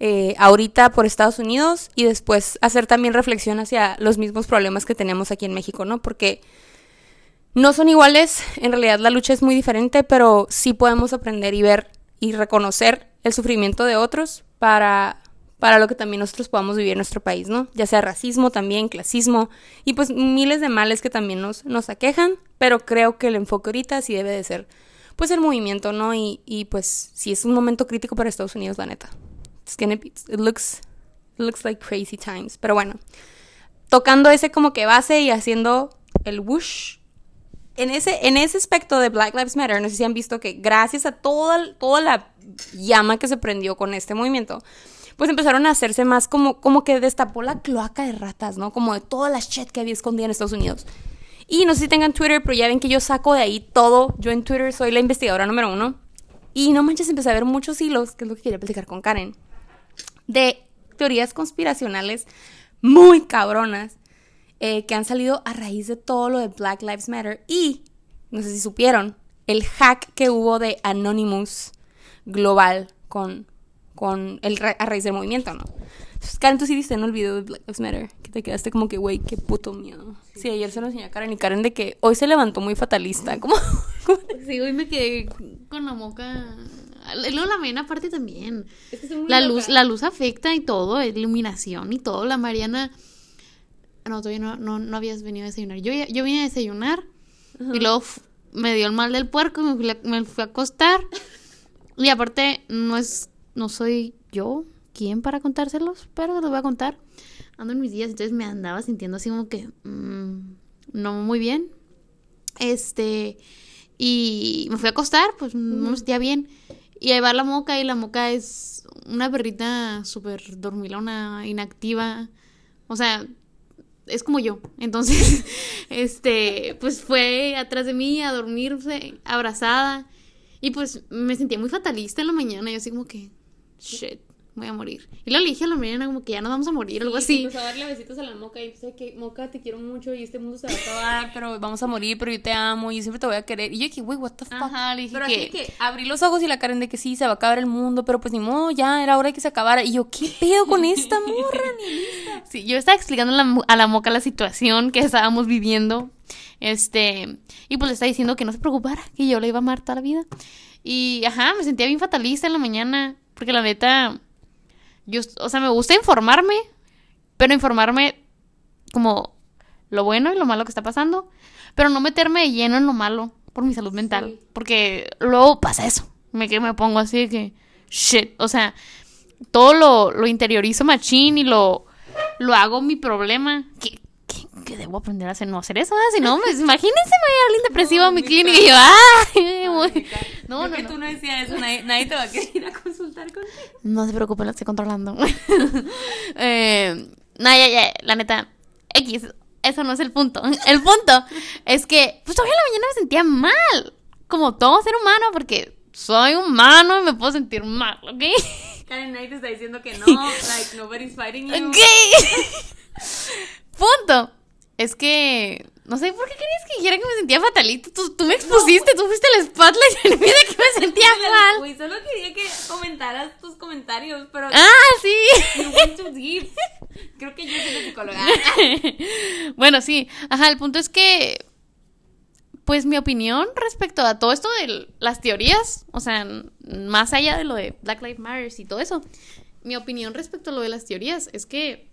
Eh, ahorita por Estados Unidos y después hacer también reflexión hacia los mismos problemas que tenemos aquí en México, ¿no? Porque no son iguales, en realidad la lucha es muy diferente, pero sí podemos aprender y ver y reconocer el sufrimiento de otros para, para lo que también nosotros podamos vivir en nuestro país, ¿no? Ya sea racismo también, clasismo y pues miles de males que también nos, nos aquejan, pero creo que el enfoque ahorita sí debe de ser pues el movimiento, ¿no? Y, y pues sí es un momento crítico para Estados Unidos, la neta. It's gonna it looks, looks like crazy times. Pero bueno, tocando ese como que base y haciendo el whoosh. En ese, en ese aspecto de Black Lives Matter, no sé si han visto que gracias a toda, toda la llama que se prendió con este movimiento, pues empezaron a hacerse más como, como que destapó la cloaca de ratas, ¿no? Como de toda la shit que había escondida en Estados Unidos. Y no sé si tengan Twitter, pero ya ven que yo saco de ahí todo. Yo en Twitter soy la investigadora número uno. Y no manches, empecé a ver muchos hilos, que es lo que quería platicar con Karen, de teorías conspiracionales muy cabronas eh, que han salido a raíz de todo lo de Black Lives Matter. Y, no sé si supieron, el hack que hubo de Anonymous global con, con el, a raíz del movimiento, ¿no? Karen, tú sí viste en el video de Black Lives Matter, que te quedaste como que, güey, qué puto miedo. Sí. ayer se lo enseñé a Karen y Karen de que hoy se levantó muy fatalista. ¿Cómo? Sí, hoy me quedé con la moca. Luego la mena aparte también. la luz, la luz afecta y todo, iluminación y todo. La Mariana. No, todavía no, no, habías venido a desayunar. Yo, yo vine a desayunar y luego me dio el mal del puerco y me fui, me fui a acostar. Y aparte, no es. No soy yo quién para contárselos, pero se los voy a contar. Ando en mis días, entonces me andaba sintiendo así como que mm, no muy bien. Este, y me fui a acostar, pues no me sentía bien. Y ahí va la moca, y la moca es una perrita súper dormilona, inactiva. O sea, es como yo. Entonces, este, pues fue atrás de mí a dormirse, abrazada. Y pues me sentía muy fatalista en la mañana. Yo así como que, shit, voy a morir. Y luego le dije a la mañana como que ya nos vamos a morir, algo así. Empezó a darle besitos a la moca y pensé que, moca, te quiero mucho y este mundo se va a acabar, pero vamos a morir, pero yo te amo y yo siempre te voy a querer. Y yo dije, güey, what the fuck. Ajá, le dije pero que, que abrí los ojos y la Karen de que sí, se va a acabar el mundo, pero pues ni modo, ya era hora de que se acabara. Y yo, ¿qué pedo con esta morra, ni lista? Sí, yo estaba explicando a la moca la situación que estábamos viviendo. Este, y pues le estaba diciendo que no se preocupara, que yo le iba a amar toda la vida. Y ajá, me sentía bien fatalista en la mañana, porque la neta yo, o sea, me gusta informarme, pero informarme como lo bueno y lo malo que está pasando, pero no meterme de lleno en lo malo por mi salud mental, porque luego pasa eso, me, que me pongo así de que, shit, o sea, todo lo, lo interiorizo machín y lo, lo hago mi problema. ¿Qué, qué debo aprender a hacer? No hacer eso. Si no, pues, imagínense, me voy a alguien depresivo a mi clínica y yo, ¡ay! voy". No, No, no, que no. tú no decías eso, nadie, nadie te va a querer ir a consultar contigo. No se preocupen, lo estoy controlando. eh, no, ya, ya, la neta, X, eso no es el punto. El punto es que, pues hoy en la mañana me sentía mal, como todo ser humano, porque soy humano y me puedo sentir mal, ¿ok? Karen, nadie te está diciendo que no, like, nobody's fighting you. Ok. punto. Es que, no sé, ¿por qué querías que dijera que me sentía fatalito? Tú, tú me expusiste, tú fuiste el spotlight en mí de que me sentía mal. Güey, solo quería que comentaras tus comentarios, pero Ah, sí. you went too deep. Creo que yo soy la psicóloga. bueno, sí. Ajá, el punto es que, pues mi opinión respecto a todo esto de las teorías, o sea, más allá de lo de Black Lives Matter y todo eso, mi opinión respecto a lo de las teorías es que,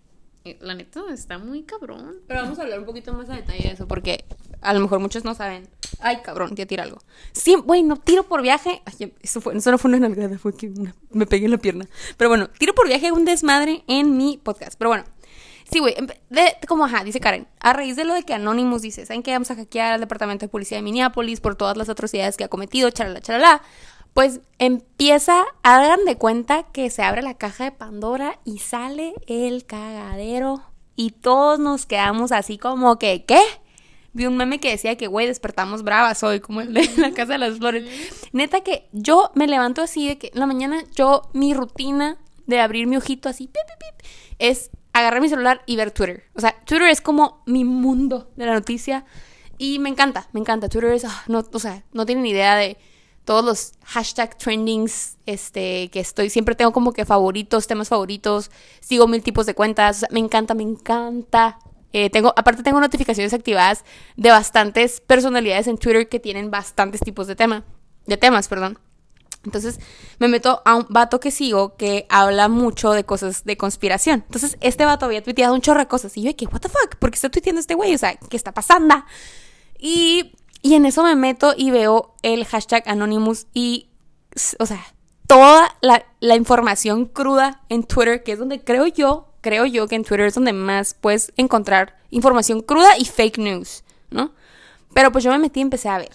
la neta, está muy cabrón. Pero vamos a hablar un poquito más a detalle de eso, porque a lo mejor muchos no saben. Ay, cabrón, ya tira algo. Sí, güey, no tiro por viaje. Eso, no fue una nalgada, fue que me pegué en la pierna. Pero bueno, tiro por viaje un desmadre en mi podcast. Pero bueno, sí, güey, como ajá, dice Karen, a raíz de lo de que Anonymous dice, ¿saben qué? Vamos a hackear al departamento de policía de Minneapolis por todas las atrocidades que ha cometido, charala, charala. Pues empieza, hagan de cuenta que se abre la caja de Pandora y sale el cagadero. Y todos nos quedamos así como que, ¿qué? Vi un meme que decía que, güey, despertamos bravas hoy, como el de la Casa de las Flores. Neta que yo me levanto así de que en la mañana yo, mi rutina de abrir mi ojito así, pip, pip, pip, es agarrar mi celular y ver Twitter. O sea, Twitter es como mi mundo de la noticia y me encanta, me encanta. Twitter es, ah, no, o sea, no tienen idea de todos los hashtag trendings, este, que estoy, siempre tengo como que favoritos, temas favoritos, sigo mil tipos de cuentas, o sea, me encanta, me encanta. Eh, tengo, aparte tengo notificaciones activadas de bastantes personalidades en Twitter que tienen bastantes tipos de tema, de temas, perdón. Entonces me meto a un vato que sigo que habla mucho de cosas de conspiración. Entonces este vato había tuiteado un chorro de cosas y yo que, what the fuck, ¿por qué está tuiteando este güey? O sea, ¿qué está pasando? Y, y en eso me meto y veo el hashtag Anonymous y, o sea, toda la, información cruda en Twitter, que es donde creo yo, creo yo que en Twitter es donde más puedes encontrar información cruda y fake news, ¿no? Pero pues yo me metí y empecé a ver.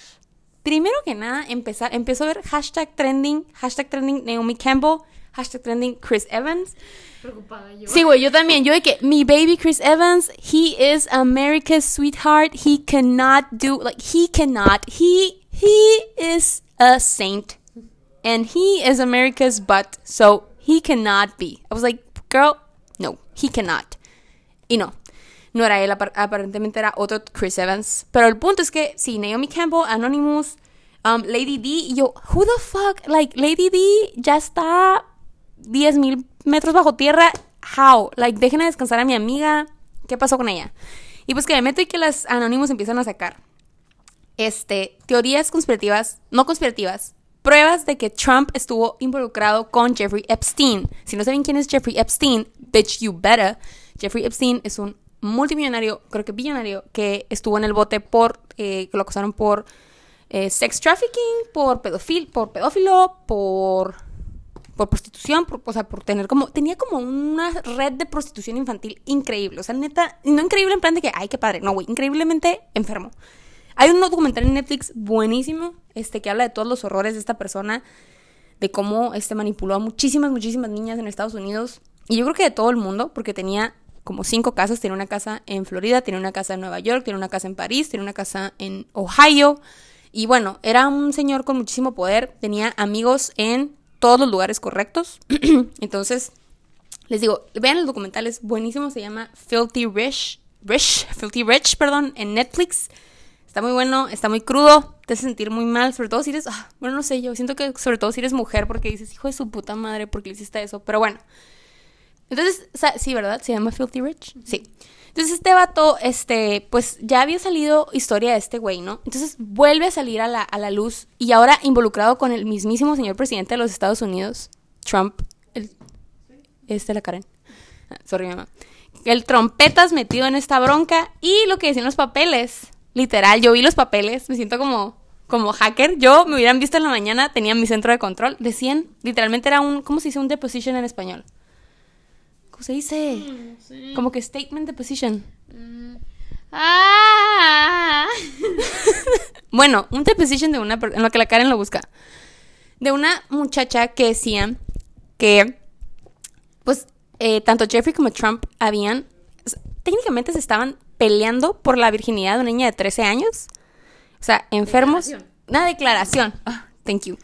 Primero que nada, empecé, empiezo a ver hashtag trending, hashtag trending Naomi Campbell, hashtag trending Chris Evans. Preocupada yo. Sí, güey, yo también. Yo de que mi baby Chris Evans, he is America's sweetheart. He cannot do like he cannot. He he is a saint, and he is America's butt. So he cannot be. I was like, girl, no, he cannot. Y no, no era él. apar- Aparentemente era otro Chris Evans. Pero el punto es que sí, Naomi Campbell, Anonymous, um, Lady D. Y yo, who the fuck? Like Lady D ya está 10 mil metros bajo tierra. How? Like, dejen a descansar a mi amiga. ¿Qué pasó con ella? Y pues que me meto y que las anónimos empiezan a sacar. Este, teorías conspirativas, no conspirativas, pruebas de que Trump estuvo involucrado con Jeffrey Epstein. Si no saben quién es Jeffrey Epstein, bitch, you better. Jeffrey Epstein es un multimillonario, creo que billonario, que estuvo en el bote por, eh, que lo acusaron por eh, sex trafficking, por pedofil, por pedófilo, por por prostitución, por- o sea, por tener como, tenía como una red de prostitución infantil increíble, o sea, neta, no increíble en plan de que, ay, qué padre, no, güey, increíblemente enfermo. Hay un documental en Netflix buenísimo, este, que habla de todos los horrores de esta persona, de cómo, este, manipuló a muchísimas, muchísimas niñas en Estados Unidos, y yo creo que de todo el mundo, porque tenía como cinco casas, tenía una casa en Florida, tenía una casa en Nueva York, tenía una casa en París, tenía una casa en Ohio, y bueno, era un señor con muchísimo poder, tenía amigos en todos los lugares correctos. Entonces, les digo, vean el documental, es buenísimo, se llama Filthy Rich, Rich, Filthy Rich, perdón, en Netflix. Está muy bueno, está muy crudo, te hace sentir muy mal, sobre todo si eres, ah, bueno, no sé, yo siento que sobre todo si eres mujer, porque dices, hijo de su puta madre, ¿por qué le hiciste eso? Pero bueno. Entonces, sí, ¿verdad? Se llama Filthy Rich. Sí. Entonces este vato, este, pues ya había salido historia de este güey, ¿no? Entonces vuelve a salir a la, a la luz y ahora involucrado con el mismísimo señor presidente de los Estados Unidos, Trump, el, este la Karen, Ah, sorry mamá, el trompetas metido en esta bronca y lo que decían los papeles. Literal, yo vi los papeles, me siento como, como hacker. Yo me hubieran visto en la mañana, tenía mi centro de control. Decían, literalmente era un, ¿cómo se dice un deposition en español? ¿Cómo se dice? Como que statement deposition. Mm. Ah. Bueno, un deposition de una en lo que la Karen lo busca. De una muchacha que decía que, pues, eh, tanto Jeffrey como Trump habían, técnicamente se estaban peleando por la virginidad de una niña de 13 años. O sea, enfermos. Declaración. Una declaración. Ah, thank you.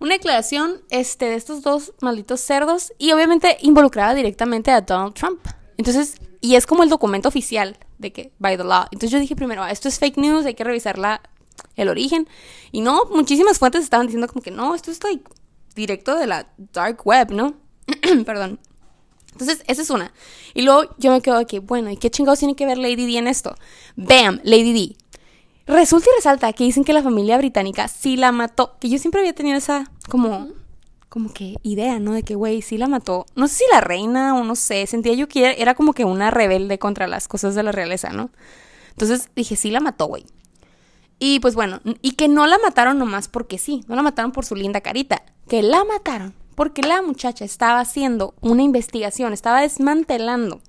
Una declaración este, de estos dos malditos cerdos y obviamente involucraba directamente a Donald Trump. Entonces, y es como el documento oficial de que, by the law. Entonces yo dije primero, ah, esto es fake news, hay que revisar la, el origen. Y no, muchísimas fuentes estaban diciendo como que no, esto es like, directo de la dark web, ¿no? Perdón. Entonces, esa es una. Y luego yo me quedo que, bueno, ¿y qué chingados tiene que ver Lady D en esto? Bam, Lady D. Resulta y resalta que dicen que la familia británica sí la mató. Que yo siempre había tenido esa como, como que idea, ¿no? De que, güey, sí la mató. No sé si la reina o no sé. Sentía yo que era, como que una rebelde contra las cosas de la realeza, ¿no? Entonces dije, sí la mató, güey. Y pues bueno, y que no la mataron nomás porque sí. No la mataron por su linda carita. Que la mataron porque la muchacha estaba haciendo una investigación, estaba desmantelando.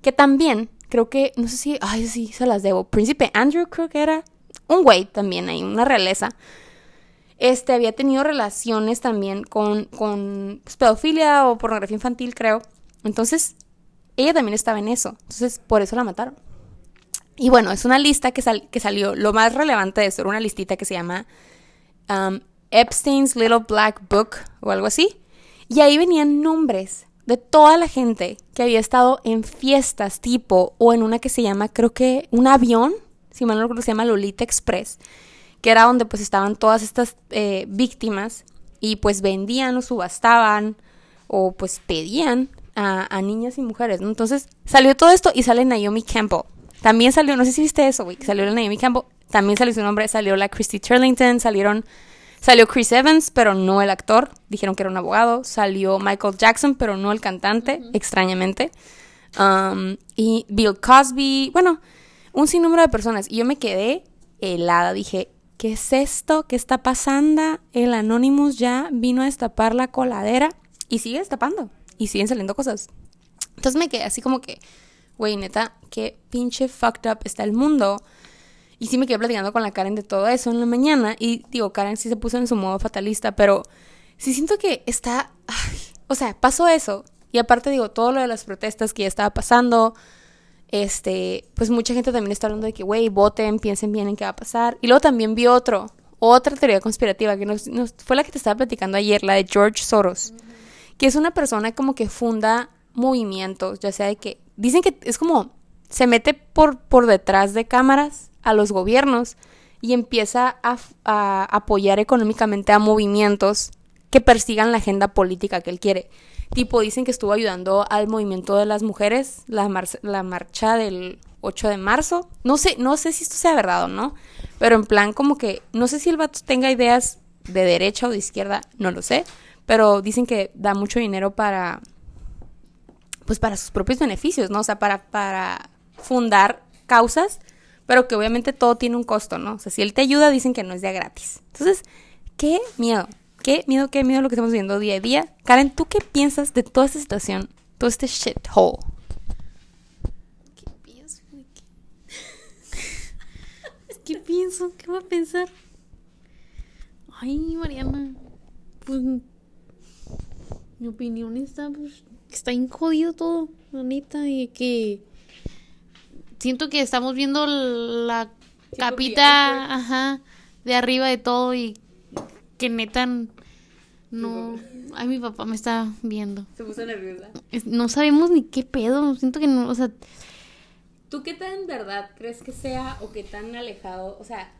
Que también, creo que, no sé si, ay, sí, se las debo. Príncipe Andrew creo que era un güey también ahí, una realeza. Este había tenido relaciones también con, con pues, pedofilia o pornografía infantil, creo. Entonces, ella también estaba en eso. Entonces, por eso la mataron. Y bueno, es una lista que, sal- que salió. Lo más relevante de eso era una listita que se llama um, Epstein's Little Black Book o algo así. Y ahí venían nombres de toda la gente que había estado en fiestas tipo o en una que se llama, creo que un avión, si mal no recuerdo, se llama Lolita Express, que era donde pues estaban todas estas eh, víctimas y pues vendían o subastaban o pues pedían a, a niñas y mujeres, ¿no? Entonces salió todo esto y sale Naomi Campbell. También salió, no sé si viste eso, güey, salió la Naomi Campbell, también salió su nombre, salió la Christy Turlington, salieron, salió Chris Evans, pero no el actor, dijeron que era un abogado, salió Michael Jackson, pero no el cantante, extrañamente, Um, y Bill Cosby, bueno, un sinnúmero de personas, y yo me quedé helada, dije, ¿qué es esto? ¿Qué está pasando? El Anonymous ya vino a destapar la coladera y sigue destapando, y siguen saliendo cosas. Entonces me quedé así como que, güey, neta, qué pinche fucked up está el mundo. Y sí me quedé platicando con la Karen de todo eso en la mañana. Y digo, Karen sí se puso en su modo fatalista, pero sí siento que está. o sea, pasó eso. Y aparte, digo, todo lo de las protestas que ya estaba pasando. Este, pues mucha gente también está hablando de que, güey, voten, piensen bien en qué va a pasar. Y luego también vi otro, otra teoría conspirativa que nos- fue la que te estaba platicando ayer, la de George Soros que es una persona como que funda movimientos, ya sea de que dicen que es como se mete por, por detrás de cámaras a los gobiernos y empieza a, apoyar económicamente a movimientos que persigan la agenda política que él quiere. Tipo, dicen que estuvo ayudando al movimiento de las mujeres, la, mar- la marcha del 8 de marzo. No sé, no sé si esto sea verdad o no, pero en plan como que, no sé si el vato tenga ideas de derecha o de izquierda, no lo sé, pero dicen que da mucho dinero para, pues para sus propios beneficios, ¿no? O sea, para fundar causas, pero que obviamente todo tiene un costo, ¿no? O sea, si él te ayuda, dicen que no es de gratis. Entonces, qué miedo, qué miedo, qué miedo lo que estamos viendo día a día. Karen, ¿tú qué piensas de toda esta situación, todo este shithole? ¿Qué pienso? qué? ¿Qué pienso? ¿Qué va a pensar? Ay, Mariana. Pues. Mi opinión está, pues. Está bien jodido todo, la neta. Y que. Siento que estamos viendo la capita. Ajá. De arriba de todo y. Que neta. No. Ay, mi papá me está viendo. Se puso nerviosa. No sabemos ni qué pedo. Siento que no. O sea. ¿Tú qué tan verdad crees que sea o qué tan alejado? O sea,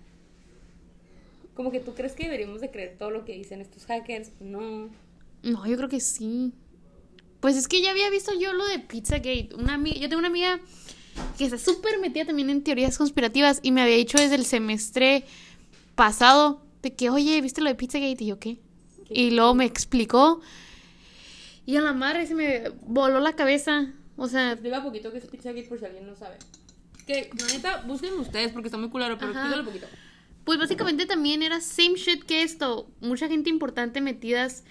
como que tú crees que deberíamos de creer todo lo que dicen estos hackers, no. No, yo creo que sí. Pues es que ya había visto yo lo de Pizzagate. Una amiga, yo tengo una amiga que está súper metida también en teorías conspirativas y me había dicho desde el semestre pasado de que, oye, ¿viste lo de Pizzagate? Y yo, ¿qué? Y luego me explicó. Y a la madre se me voló la cabeza. O sea, Explica poquito que es Pizzagate por si alguien no sabe. Que, la neta, busquen ustedes porque está muy culero, pero explícalo poquito. Pues básicamente también era same shit que esto. Mucha gente importante metidas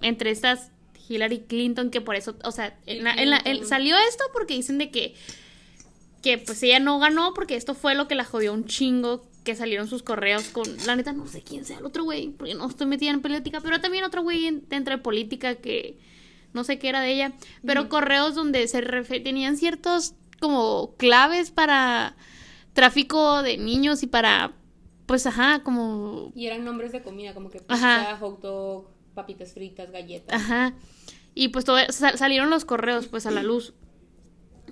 entre estas Hillary Clinton, que por eso, o sea, en la- en la- en- salió esto porque dicen de que, que pues ella no ganó porque esto fue lo que la jodió un chingo, que salieron sus correos con, la neta no sé quién sea el otro güey, porque no estoy metida en política, pero también otro güey en- dentro de política que no sé qué era de ella, pero correos donde se tenían ciertos como claves para tráfico de niños y para pues ajá, como Y eran nombres de comida, como que pizza, Ajá. hot dog, papitas fritas, galletas. Ajá. Y pues todo, sa- salieron los correos pues a la luz.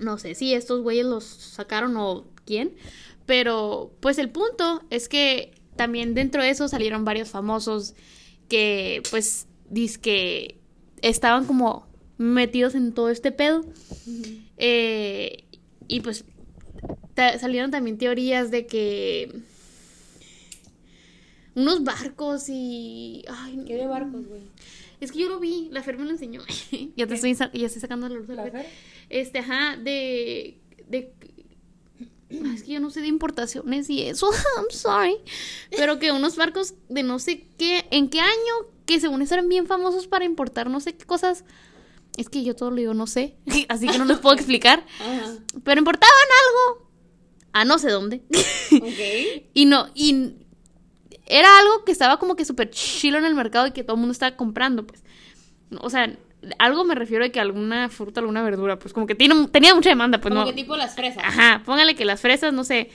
No sé si estos güeyes los sacaron o quién. Pero pues el punto es que también dentro de eso salieron varios famosos que pues que estaban como metidos en todo este pedo. Eh, y pues ta- salieron también teorías de que unos barcos y... Ay, ¿Qué de barcos, güey? es que yo lo vi, la Fer me lo enseñó. ya te estoy, ya estoy sacando la luz ¿La Fer. Este, ajá, de, de es que yo no sé de importaciones y eso, I'm sorry. Pero que unos barcos de no sé qué, en qué año, que según eso eran bien famosos para importar no sé qué cosas. Es que yo todo lo digo, no sé, así que no les puedo explicar. Ajá. Pero importaban algo a no sé dónde. Ok. Y no, y era algo que estaba como que súper chilo en el mercado y que todo el mundo estaba comprando, pues. O sea, algo me refiero a que alguna fruta, alguna verdura, pues como que tiene, tenía mucha demanda, pues Como no. que tipo las fresas. Ajá, póngale que las fresas, no sé,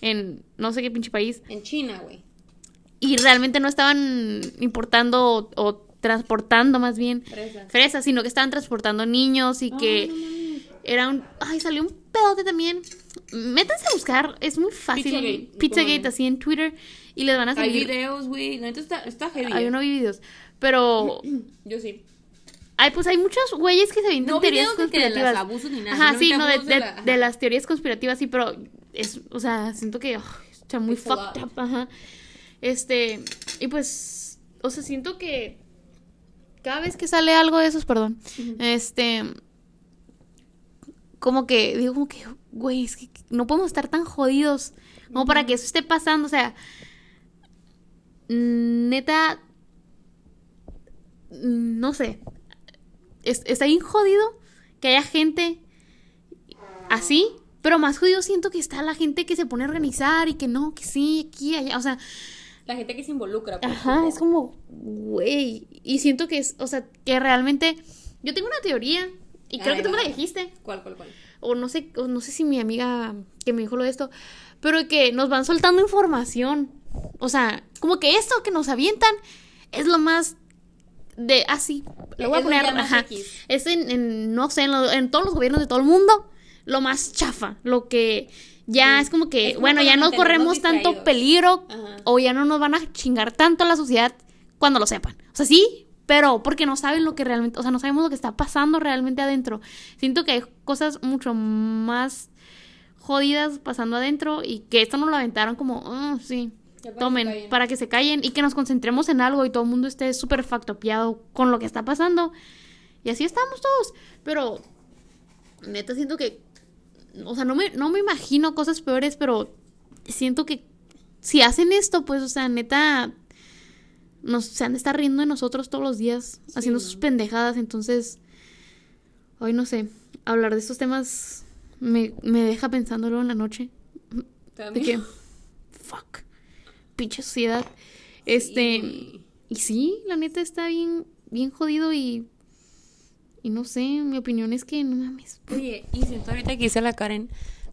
en no sé qué pinche país, En China, güey. y realmente no estaban importando o, o transportando más bien Fresas. fresas, sino que estaban transportando niños y que no mames. era un... Ay, salió un pedote también. Métanse a buscar, es muy fácil. Pizzagate, así en Twitter, y les van a Hay salir... videos, güey. La neta está, está heavy. Hay eh. uno vi videos. Pero Yo sí. Hay, pues hay muchos güeyes que se No teorías de de conspirativas. abusos ni nada. Ajá, sí, no, de, de, de las teorías conspirativas, sí, pero es, o sea, siento que oh, está muy It's fucked up, ajá. Este, y pues, o sea, siento que cada vez que sale algo de esos, perdón, este, como que, digo como que, güey, es que no podemos estar tan jodidos como para que eso esté pasando, o sea, neta, no sé, es- está bien jodido que haya gente así, pero más jodido siento que está la gente que se pone a organizar y que no, que sí, aquí, allá, o sea, La gente que se involucra. pues, ajá, es como, güey, y siento que es, o sea, que realmente, yo tengo una teoría, y creo Ay, que tú me la dijiste, ¿Cuál, cuál, cuál? o no sé, o no sé si mi amiga que me dijo lo de esto, pero que nos van soltando información. O sea, como que esto que nos avientan es lo más de así. lo voy a poner, ajá. Es en, en, no sé, en, lo- en todos los gobiernos de todo el mundo, lo más chafa, lo que ya Sí. es como que, Es bueno, ya no corremos tanto peligro Ajá. o ya no nos van a chingar tanto a la sociedad cuando lo sepan. O sea, sí, pero porque no saben lo que realmente, o sea, no sabemos lo que está pasando realmente adentro. Siento que hay cosas mucho más jodidas pasando adentro y que esto nos lo aventaron como, "Ah, sí, para tomen, callen". para que se callen y que nos concentremos en algo y todo el mundo esté súper factopiado con lo que está pasando. Y así estamos todos. Pero, neta, siento que, o sea, no me, no me imagino cosas peores, pero siento que si hacen esto, pues, o sea, neta, nos, se han de estar riendo de nosotros todos los días, haciendo sus pendejadas. Entonces, hoy no sé, hablar de estos temas me, me deja pensándolo en la noche. De También. que, fuck, pinche sociedad. Este, y sí, la neta está bien, bien jodido y, y no sé, mi opinión es que no mames. Oye, y siento ahorita que dice la Karen,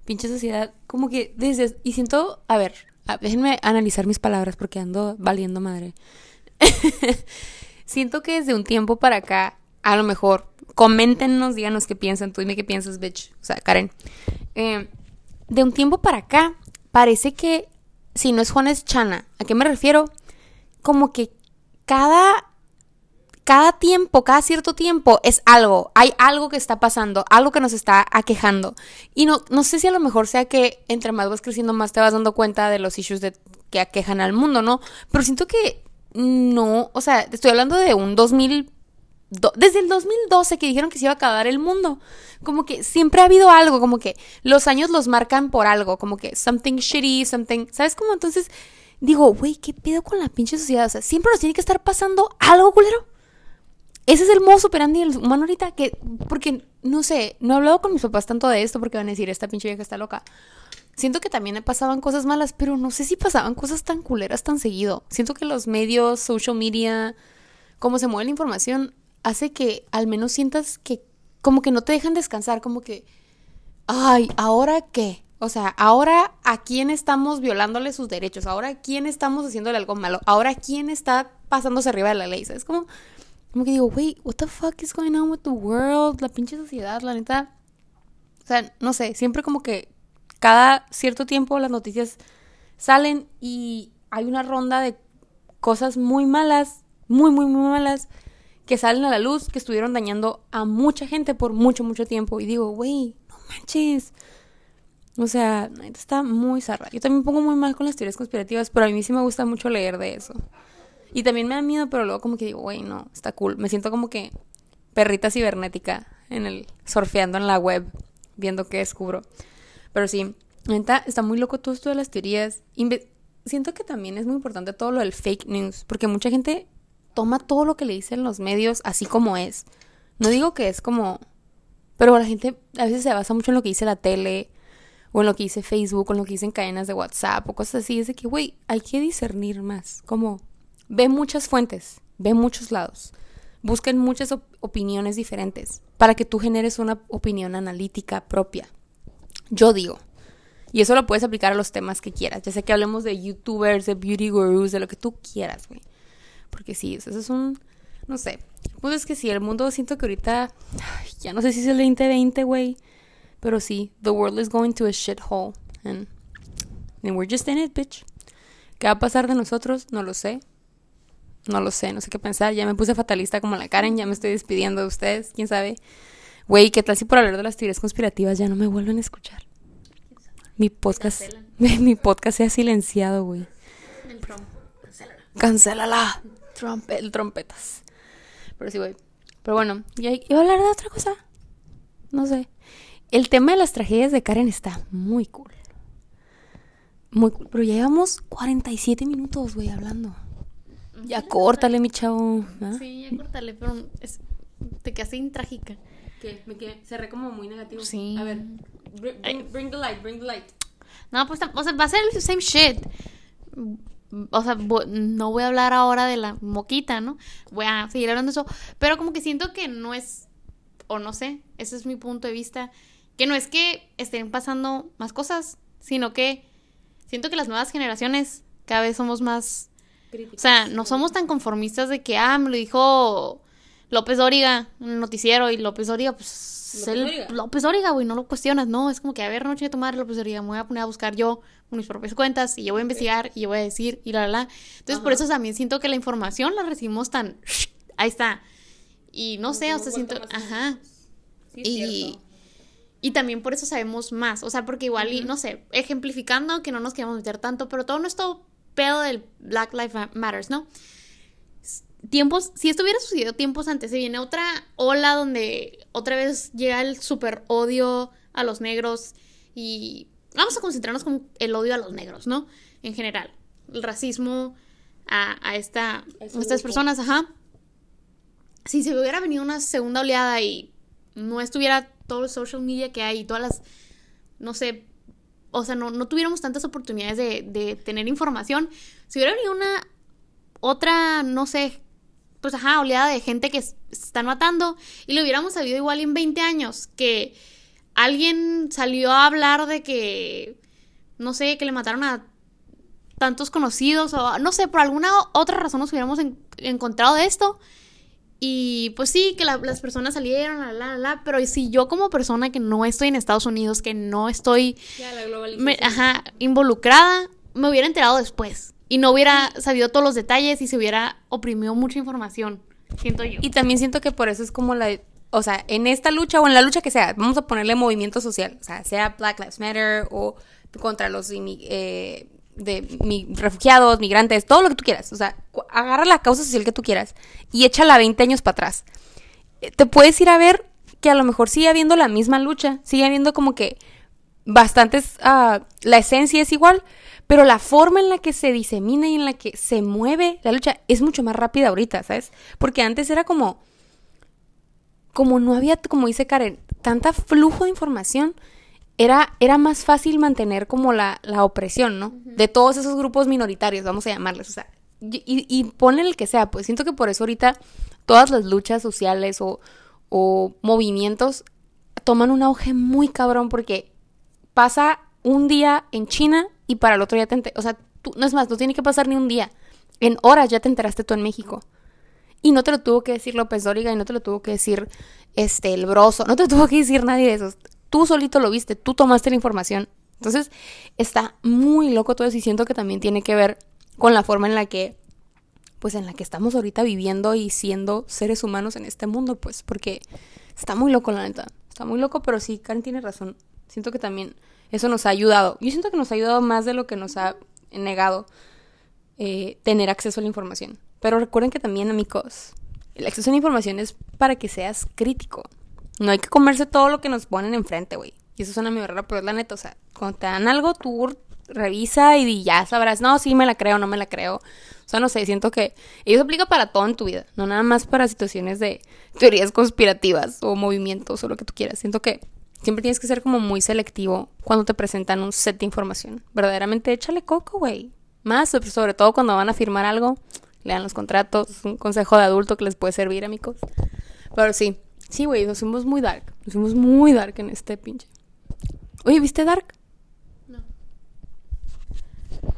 pinche sociedad, como que desde... Y siento, a ver, a- déjenme analizar mis palabras porque ando valiendo madre. siento que desde un tiempo para acá, a lo mejor, coméntenos, díganos qué piensan, tú dime qué piensas, bitch. O sea, Karen. Eh, de un tiempo para acá, parece que, si no es Juan es Chana, ¿a qué me refiero? Como que cada cada tiempo, cada cierto tiempo es algo, hay algo que está pasando, algo que nos está aquejando. Y no, no sé si a lo mejor sea que entre más vas creciendo más te vas dando cuenta de los issues que aquejan al mundo, ¿no? Pero siento que no, o sea, estoy hablando de un 2000, desde el 2012 que dijeron que se iba a acabar el mundo. Como que siempre ha habido algo, como que los años los marcan por algo, como que something shitty, something, ¿sabes cómo? Entonces digo, güey, ¿qué pedo con la pinche sociedad? O sea, siempre nos tiene que estar pasando algo culero. Ese es el modo superandi del humano ahorita, que, porque, no sé, no he hablado con mis papás tanto de esto porque van a decir, esta pinche vieja está loca. Siento que también pasaban cosas malas, pero no sé si pasaban cosas tan culeras tan seguido. Siento que los medios, social media, cómo se mueve la información, hace que al menos sientas que como que no te dejan descansar, como que, ay, ¿ahora qué? O sea, ahora a quién estamos violándole sus derechos, ahora a quién estamos haciéndole algo malo, ahora quién está pasándose arriba de la ley, ¿sabes? Como, como que digo, wait, what the fuck is going on with the world? La pinche sociedad, la neta. O sea, no sé, siempre como que cada cierto tiempo las noticias salen y hay una ronda de cosas muy malas, muy, muy, muy malas que salen a la luz, que estuvieron dañando a mucha gente por mucho, mucho tiempo. Y digo, güey, no manches. O sea, está muy zarra. Yo también pongo muy mal con las teorías conspirativas, pero a mí sí me gusta mucho leer de eso. Y también me da miedo, pero luego como que digo, güey, no, está cool. Me siento como que perrita cibernética en el surfeando en la web, viendo qué descubro. Pero sí, está, está muy loco todo esto de las teorías. siento que también es muy importante todo lo del fake news, porque mucha gente toma todo lo que le dicen los medios así como es. No digo que es como... Pero la gente a veces se basa mucho en lo que dice la tele, o en lo que dice Facebook, o en lo que dicen cadenas de WhatsApp, o cosas así. Es de que, güey, hay que discernir más. Como, ve muchas fuentes, ve muchos lados. Busquen muchas opiniones diferentes para que tú generes una opinión analítica propia. Yo digo. Y eso lo puedes aplicar a los temas que quieras. Ya sea que hablemos de youtubers, de beauty gurus, de lo que tú quieras, güey. Porque sí, eso es un, no sé. Pues es que sí, el mundo siento que ahorita, ya no sé si es el 2020, güey. Pero sí, the world is going to a shithole. And, and we're just in it, bitch. ¿Qué va a pasar de nosotros? No lo sé. No lo sé, no sé qué pensar. Ya me puse fatalista como la Karen, ya me estoy despidiendo de ustedes, quién sabe. Güey, ¿qué tal si por hablar de las teorías conspirativas ya no me vuelven a escuchar? Mi podcast, mi podcast se ha silenciado, güey. Cancélala el trompetas. Pero sí, güey. Pero bueno, ¿y iba a hablar de otra cosa? No sé. El tema de las tragedias de Karen está muy cool. Muy cool. Pero ya llevamos 47 minutos, güey, hablando. Ya córtale, mi chavo. ¿ah? Sí, ya córtale, pero te quedaste intrágica. ¿Qué? Me quedé, cerré como muy negativo. Sí. A ver, bring, the light, bring the light. No, pues, o sea, va a ser el same shit o sea, no voy a hablar ahora de la moquita, ¿no? Voy a seguir hablando de eso, pero como que siento que no es, o no sé, ese es mi punto de vista, que no es que estén pasando más cosas, sino que siento que las nuevas generaciones cada vez somos más... O sea, no somos tan conformistas de que, ah, me lo dijo López Dóriga el noticiero y López Dóriga, pues... López Dóriga, güey, no lo cuestionas, no, es como que, a ver, no chingue tomar López Dóriga, me voy a poner a buscar yo mis propias cuentas y yo voy a investigar y yo voy a decir y la, la, la. Entonces, por eso también siento que la información la recibimos tan... Ahí está. Y no sé, o sea, siento... Ajá. y... Y también por eso sabemos más. O sea, porque igual, y, no sé, ejemplificando que no nos queremos meter tanto, pero todo nuestro pedo del Black Lives Matters, ¿no? Tiempos, si esto hubiera sucedido tiempos antes, se viene otra ola donde otra vez llega el super odio a los negros y vamos a concentrarnos con el odio a los negros, ¿no? En general, el racismo a, esta, estas personas, ajá. Si se hubiera venido una segunda oleada y no estuviera todo el social media que hay y todas las, no sé, o sea, no, no tuviéramos tantas oportunidades de, de tener información, si hubiera venido una otra, no sé, pues ajá, oleada de gente que se están matando. Y lo hubiéramos sabido igual en 20 años, que alguien salió a hablar de que, no sé, que le mataron a tantos conocidos o no sé, por alguna otra razón nos hubiéramos encontrado de esto. Y pues sí, que las personas salieron, la, la, la, pero si yo como persona que no estoy en Estados Unidos, que no estoy ajá, involucrada, me hubiera enterado después y no hubiera sabido todos los detalles y se hubiera oprimido mucha información, siento yo. Y también siento que por eso es como la o sea, en esta lucha o en la lucha que sea, vamos a ponerle movimiento social, o sea, sea Black Lives Matter o contra los eh, de refugiados, migrantes, todo lo que tú quieras, o sea, agarra la causa social que tú quieras y échala 20 años para atrás. eh, te puedes ir a ver que a lo mejor sigue habiendo la misma lucha, sigue habiendo como que bastantes, ah, la esencia es igual, pero la forma en la que se disemina y en la que se mueve la lucha es mucho más rápida ahorita, ¿sabes? Porque antes era como, como no había, como dice Karen, tanta flujo de información, era, era más fácil mantener como la, la opresión, ¿no? De todos esos grupos minoritarios, vamos a llamarles, o sea, y, y ponle el que sea, pues siento que por eso ahorita todas las luchas sociales o, o movimientos toman un auge muy cabrón porque pasa un día en China y para el otro día te enter- O sea, tú, no es más, no tiene que pasar ni un día. En horas ya te enteraste tú en México. Y no te lo tuvo que decir López Dóriga y no te lo tuvo que decir este el Broso, no te lo tuvo que decir nadie de esos. Tú solito lo viste, tú tomaste la información. Entonces, está muy loco todo eso y siento que también tiene que ver con la forma en la que pues en la que estamos ahorita viviendo y siendo seres humanos en este mundo, pues, porque está muy loco la neta. Está muy loco, pero sí, Karen tiene razón. Siento que también eso nos ha ayudado. Yo siento que nos ha ayudado más de lo que nos ha negado eh, tener acceso a la información. Pero recuerden que también, amigos, el acceso a la información es para que seas crítico. No hay que comerse todo lo que nos ponen enfrente, güey. Y eso suena medio raro, pero es la neta, o sea, cuando te dan algo, tú revisa y ya sabrás, no, sí me la creo, no me la creo. O sea, no sé, siento que eso aplica para todo en tu vida, no nada más para situaciones de teorías conspirativas o movimientos o lo que tú quieras. Siento que siempre tienes que ser como muy selectivo cuando te presentan un set de información. Verdaderamente échale coco, güey. Más, sobre todo cuando van a firmar algo, lean los contratos, es un consejo de adulto que les puede servir, amigos. Pero sí, sí, güey, nos fuimos muy dark. Nos fuimos muy dark en este pinche. Oye, ¿viste Dark?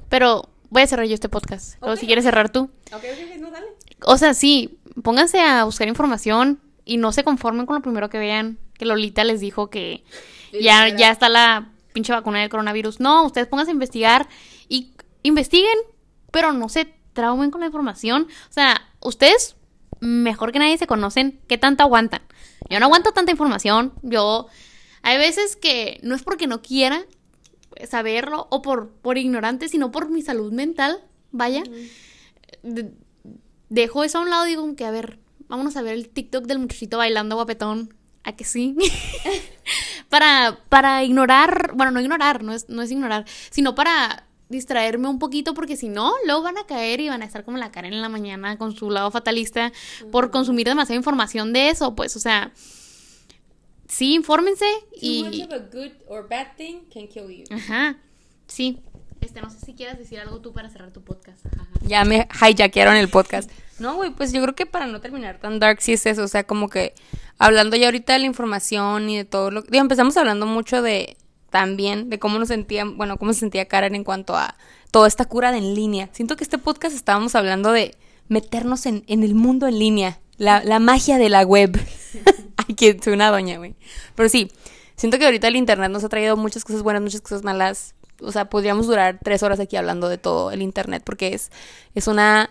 Pero voy a cerrar yo este podcast. O si quieres cerrar tú. Ok, ok, no, dale. O sea, sí, pónganse a buscar información y no se conformen con lo primero que vean. Que Lolita les dijo que ya, ya está la pinche vacuna del coronavirus. No, ustedes pónganse a investigar y investiguen, pero no se traumen con la información. O sea, ustedes mejor que nadie se conocen qué tanto aguantan. Yo no aguanto tanta información. Yo, hay veces que no es porque no quiera saberlo o por, por ignorante, sino por mi salud mental, vaya. De- dejo eso a un lado y digo que, a ver, vámonos a ver el TikTok del muchachito bailando guapetón. ¿A que sí? para, para ignorar, bueno, no ignorar, no es, no es ignorar, sino para distraerme un poquito porque si no, luego van a caer y van a estar como la Karen en la mañana con su lado fatalista por consumir demasiada información de eso, pues, o sea, sí, infórmense y... a good or bad thing can kill you. Ajá, sí. Este, no sé si quieras decir algo tú para cerrar tu podcast. Ya me hijackearon el podcast. No, güey, pues yo creo que para no terminar tan dark sí es eso, o sea, como que hablando ya ahorita de la información y de todo lo digo, empezamos hablando mucho de también de cómo nos sentían, bueno, cómo se sentía Karen en cuanto a toda esta cura de en línea. Siento que este podcast estábamos hablando de meternos en, en el mundo en línea, la, la magia de la web. Ay, que soy una doña, güey. Pero sí, siento que ahorita el internet nos ha traído muchas cosas buenas, muchas cosas malas. O sea, podríamos durar tres horas aquí hablando de todo el internet porque es, es una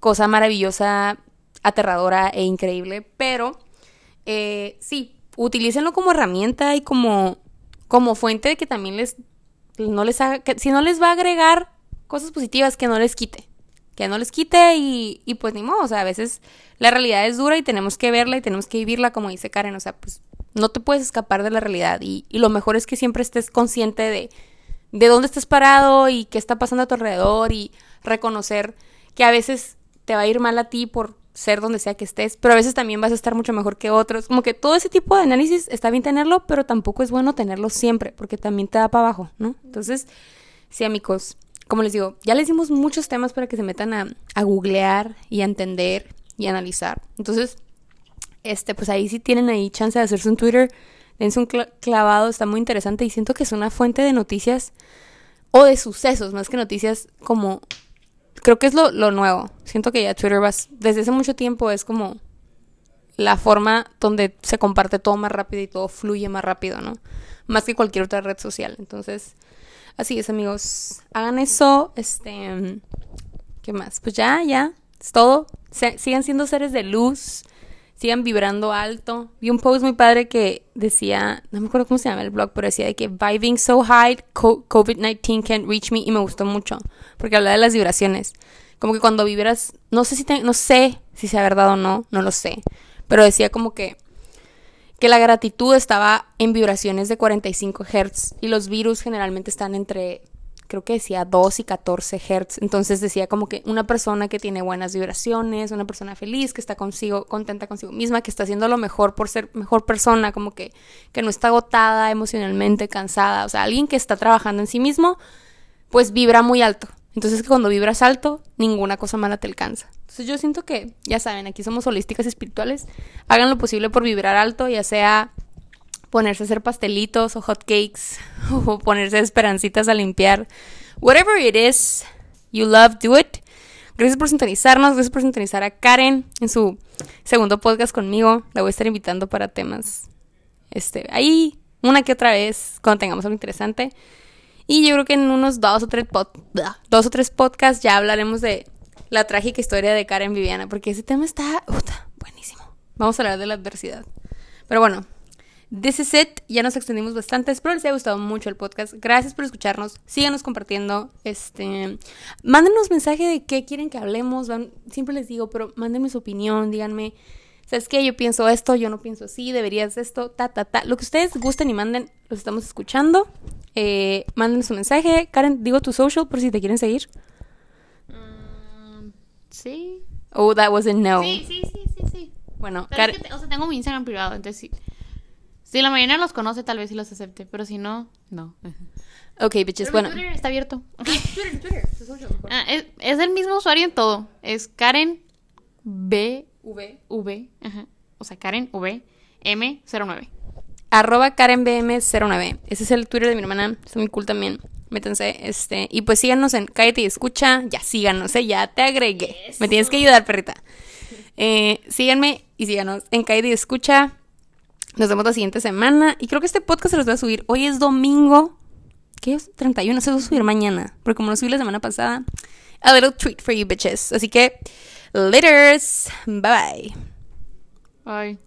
cosa maravillosa, aterradora e increíble. Pero eh, sí, utilícenlo como herramienta y como, como fuente de que también les no les haga, si no les va a agregar cosas positivas, que no les quite. Que no les quite y, y pues ni modo, o sea, a veces la realidad es dura y tenemos que verla y tenemos que vivirla como dice Karen, o sea, pues no te puedes escapar de la realidad y lo mejor es que siempre estés consciente de, de dónde estás parado y qué está pasando a tu alrededor y reconocer que a veces te va a ir mal a ti por ser donde sea que estés, pero a veces también vas a estar mucho mejor que otros. Como que todo ese tipo de análisis está bien tenerlo, pero tampoco es bueno tenerlo siempre, porque también te da para abajo, ¿no? Entonces, sí, amigos, como les digo, ya les dimos muchos temas para que se metan a, a googlear y a entender y a analizar. Entonces, este, pues ahí sí tienen ahí chance de hacerse un Twitter, dense un cla- clavado, está muy interesante y siento que es una fuente de noticias o de sucesos, más que noticias como creo que es lo, lo nuevo. Siento que ya Twitter va, desde hace mucho tiempo es como la forma donde se comparte todo más rápido y todo fluye más rápido, ¿no? Más que cualquier otra red social. Entonces, así es, amigos. Hagan eso, este, ¿qué más? Pues ya, ya, es todo. Se- sigan siendo seres de luz, sigan vibrando alto. Vi un post muy padre que decía, no me acuerdo cómo se llama el blog, pero decía de que vibing so high, co- COVID-19 can't reach me y me gustó mucho, porque hablaba de las vibraciones. Como que cuando vibras, no sé si te- no sé si sea verdad o no, no lo sé, pero decía como que que la gratitud estaba en vibraciones de 45 Hz y los virus generalmente están entre, creo que decía 2 y 14 Hz. Entonces decía como que una persona que tiene buenas vibraciones, una persona feliz, que está consigo, contenta consigo misma, que está haciendo lo mejor por ser mejor persona, como que, que no está agotada emocionalmente, cansada, o sea, alguien que está trabajando en sí mismo, pues vibra muy alto. Entonces que cuando vibras alto, ninguna cosa mala te alcanza. Entonces yo siento que, ya saben, aquí somos holísticas espirituales. Hagan lo posible por vibrar alto, ya sea ponerse a hacer pastelitos o hot cakes o ponerse esperancitas a limpiar. Whatever it is you love, do it. Gracias por sintonizarnos, gracias por sintonizar a Karen en su segundo podcast conmigo. La voy a estar invitando para temas, este, ahí, una que otra vez, cuando tengamos algo interesante. Y yo creo que en unos dos o tres, dos o tres podcasts ya hablaremos de la trágica historia de Karen Viviana, porque ese tema está buenísimo. Vamos a hablar de la adversidad. Pero bueno, this is it. Ya nos extendimos bastante. Espero les haya gustado mucho el podcast. Gracias por escucharnos. Síganos compartiendo. Este, mándenos mensaje de qué quieren que hablemos. Siempre les digo, pero mándenme su opinión. Díganme, ¿sabes qué? Yo pienso esto, yo no pienso así. Deberías esto, ta, ta, ta. Lo que ustedes gusten y manden, los estamos escuchando. Eh, manden su mensaje. Karen, digo tu social por si te quieren seguir. Um, sí. Oh, that was a no. Sí, sí, sí, sí, sí. Bueno, Karen... o sea, tengo mi Instagram privado, entonces sí. Si la mayoría los conoce, tal vez sí los acepte, pero si no, no. Ok, bitches, bueno. Twitter está abierto. Ah, Twitter, Twitter. Ah, es, es, el mismo usuario en todo. Es Karen B V V, ajá. O sea, Karen V M 09 arroba KarenBM09. Ese es el Twitter de mi hermana. Está muy cool también. Métanse. Este. Y pues síganos en Cállate y Escucha. Ya síganos, ¿eh? Ya te agregué. Me tienes que ayudar, perrita. Eh, síganme y síganos en Cállate y Escucha. Nos vemos la siguiente semana. Y creo que este podcast se los voy a subir. Hoy es domingo. ¿Qué es? 31. Se los voy a subir mañana. Porque como lo subí la semana pasada. A little treat for you, bitches. Así que, laters. Bye bye. Bye.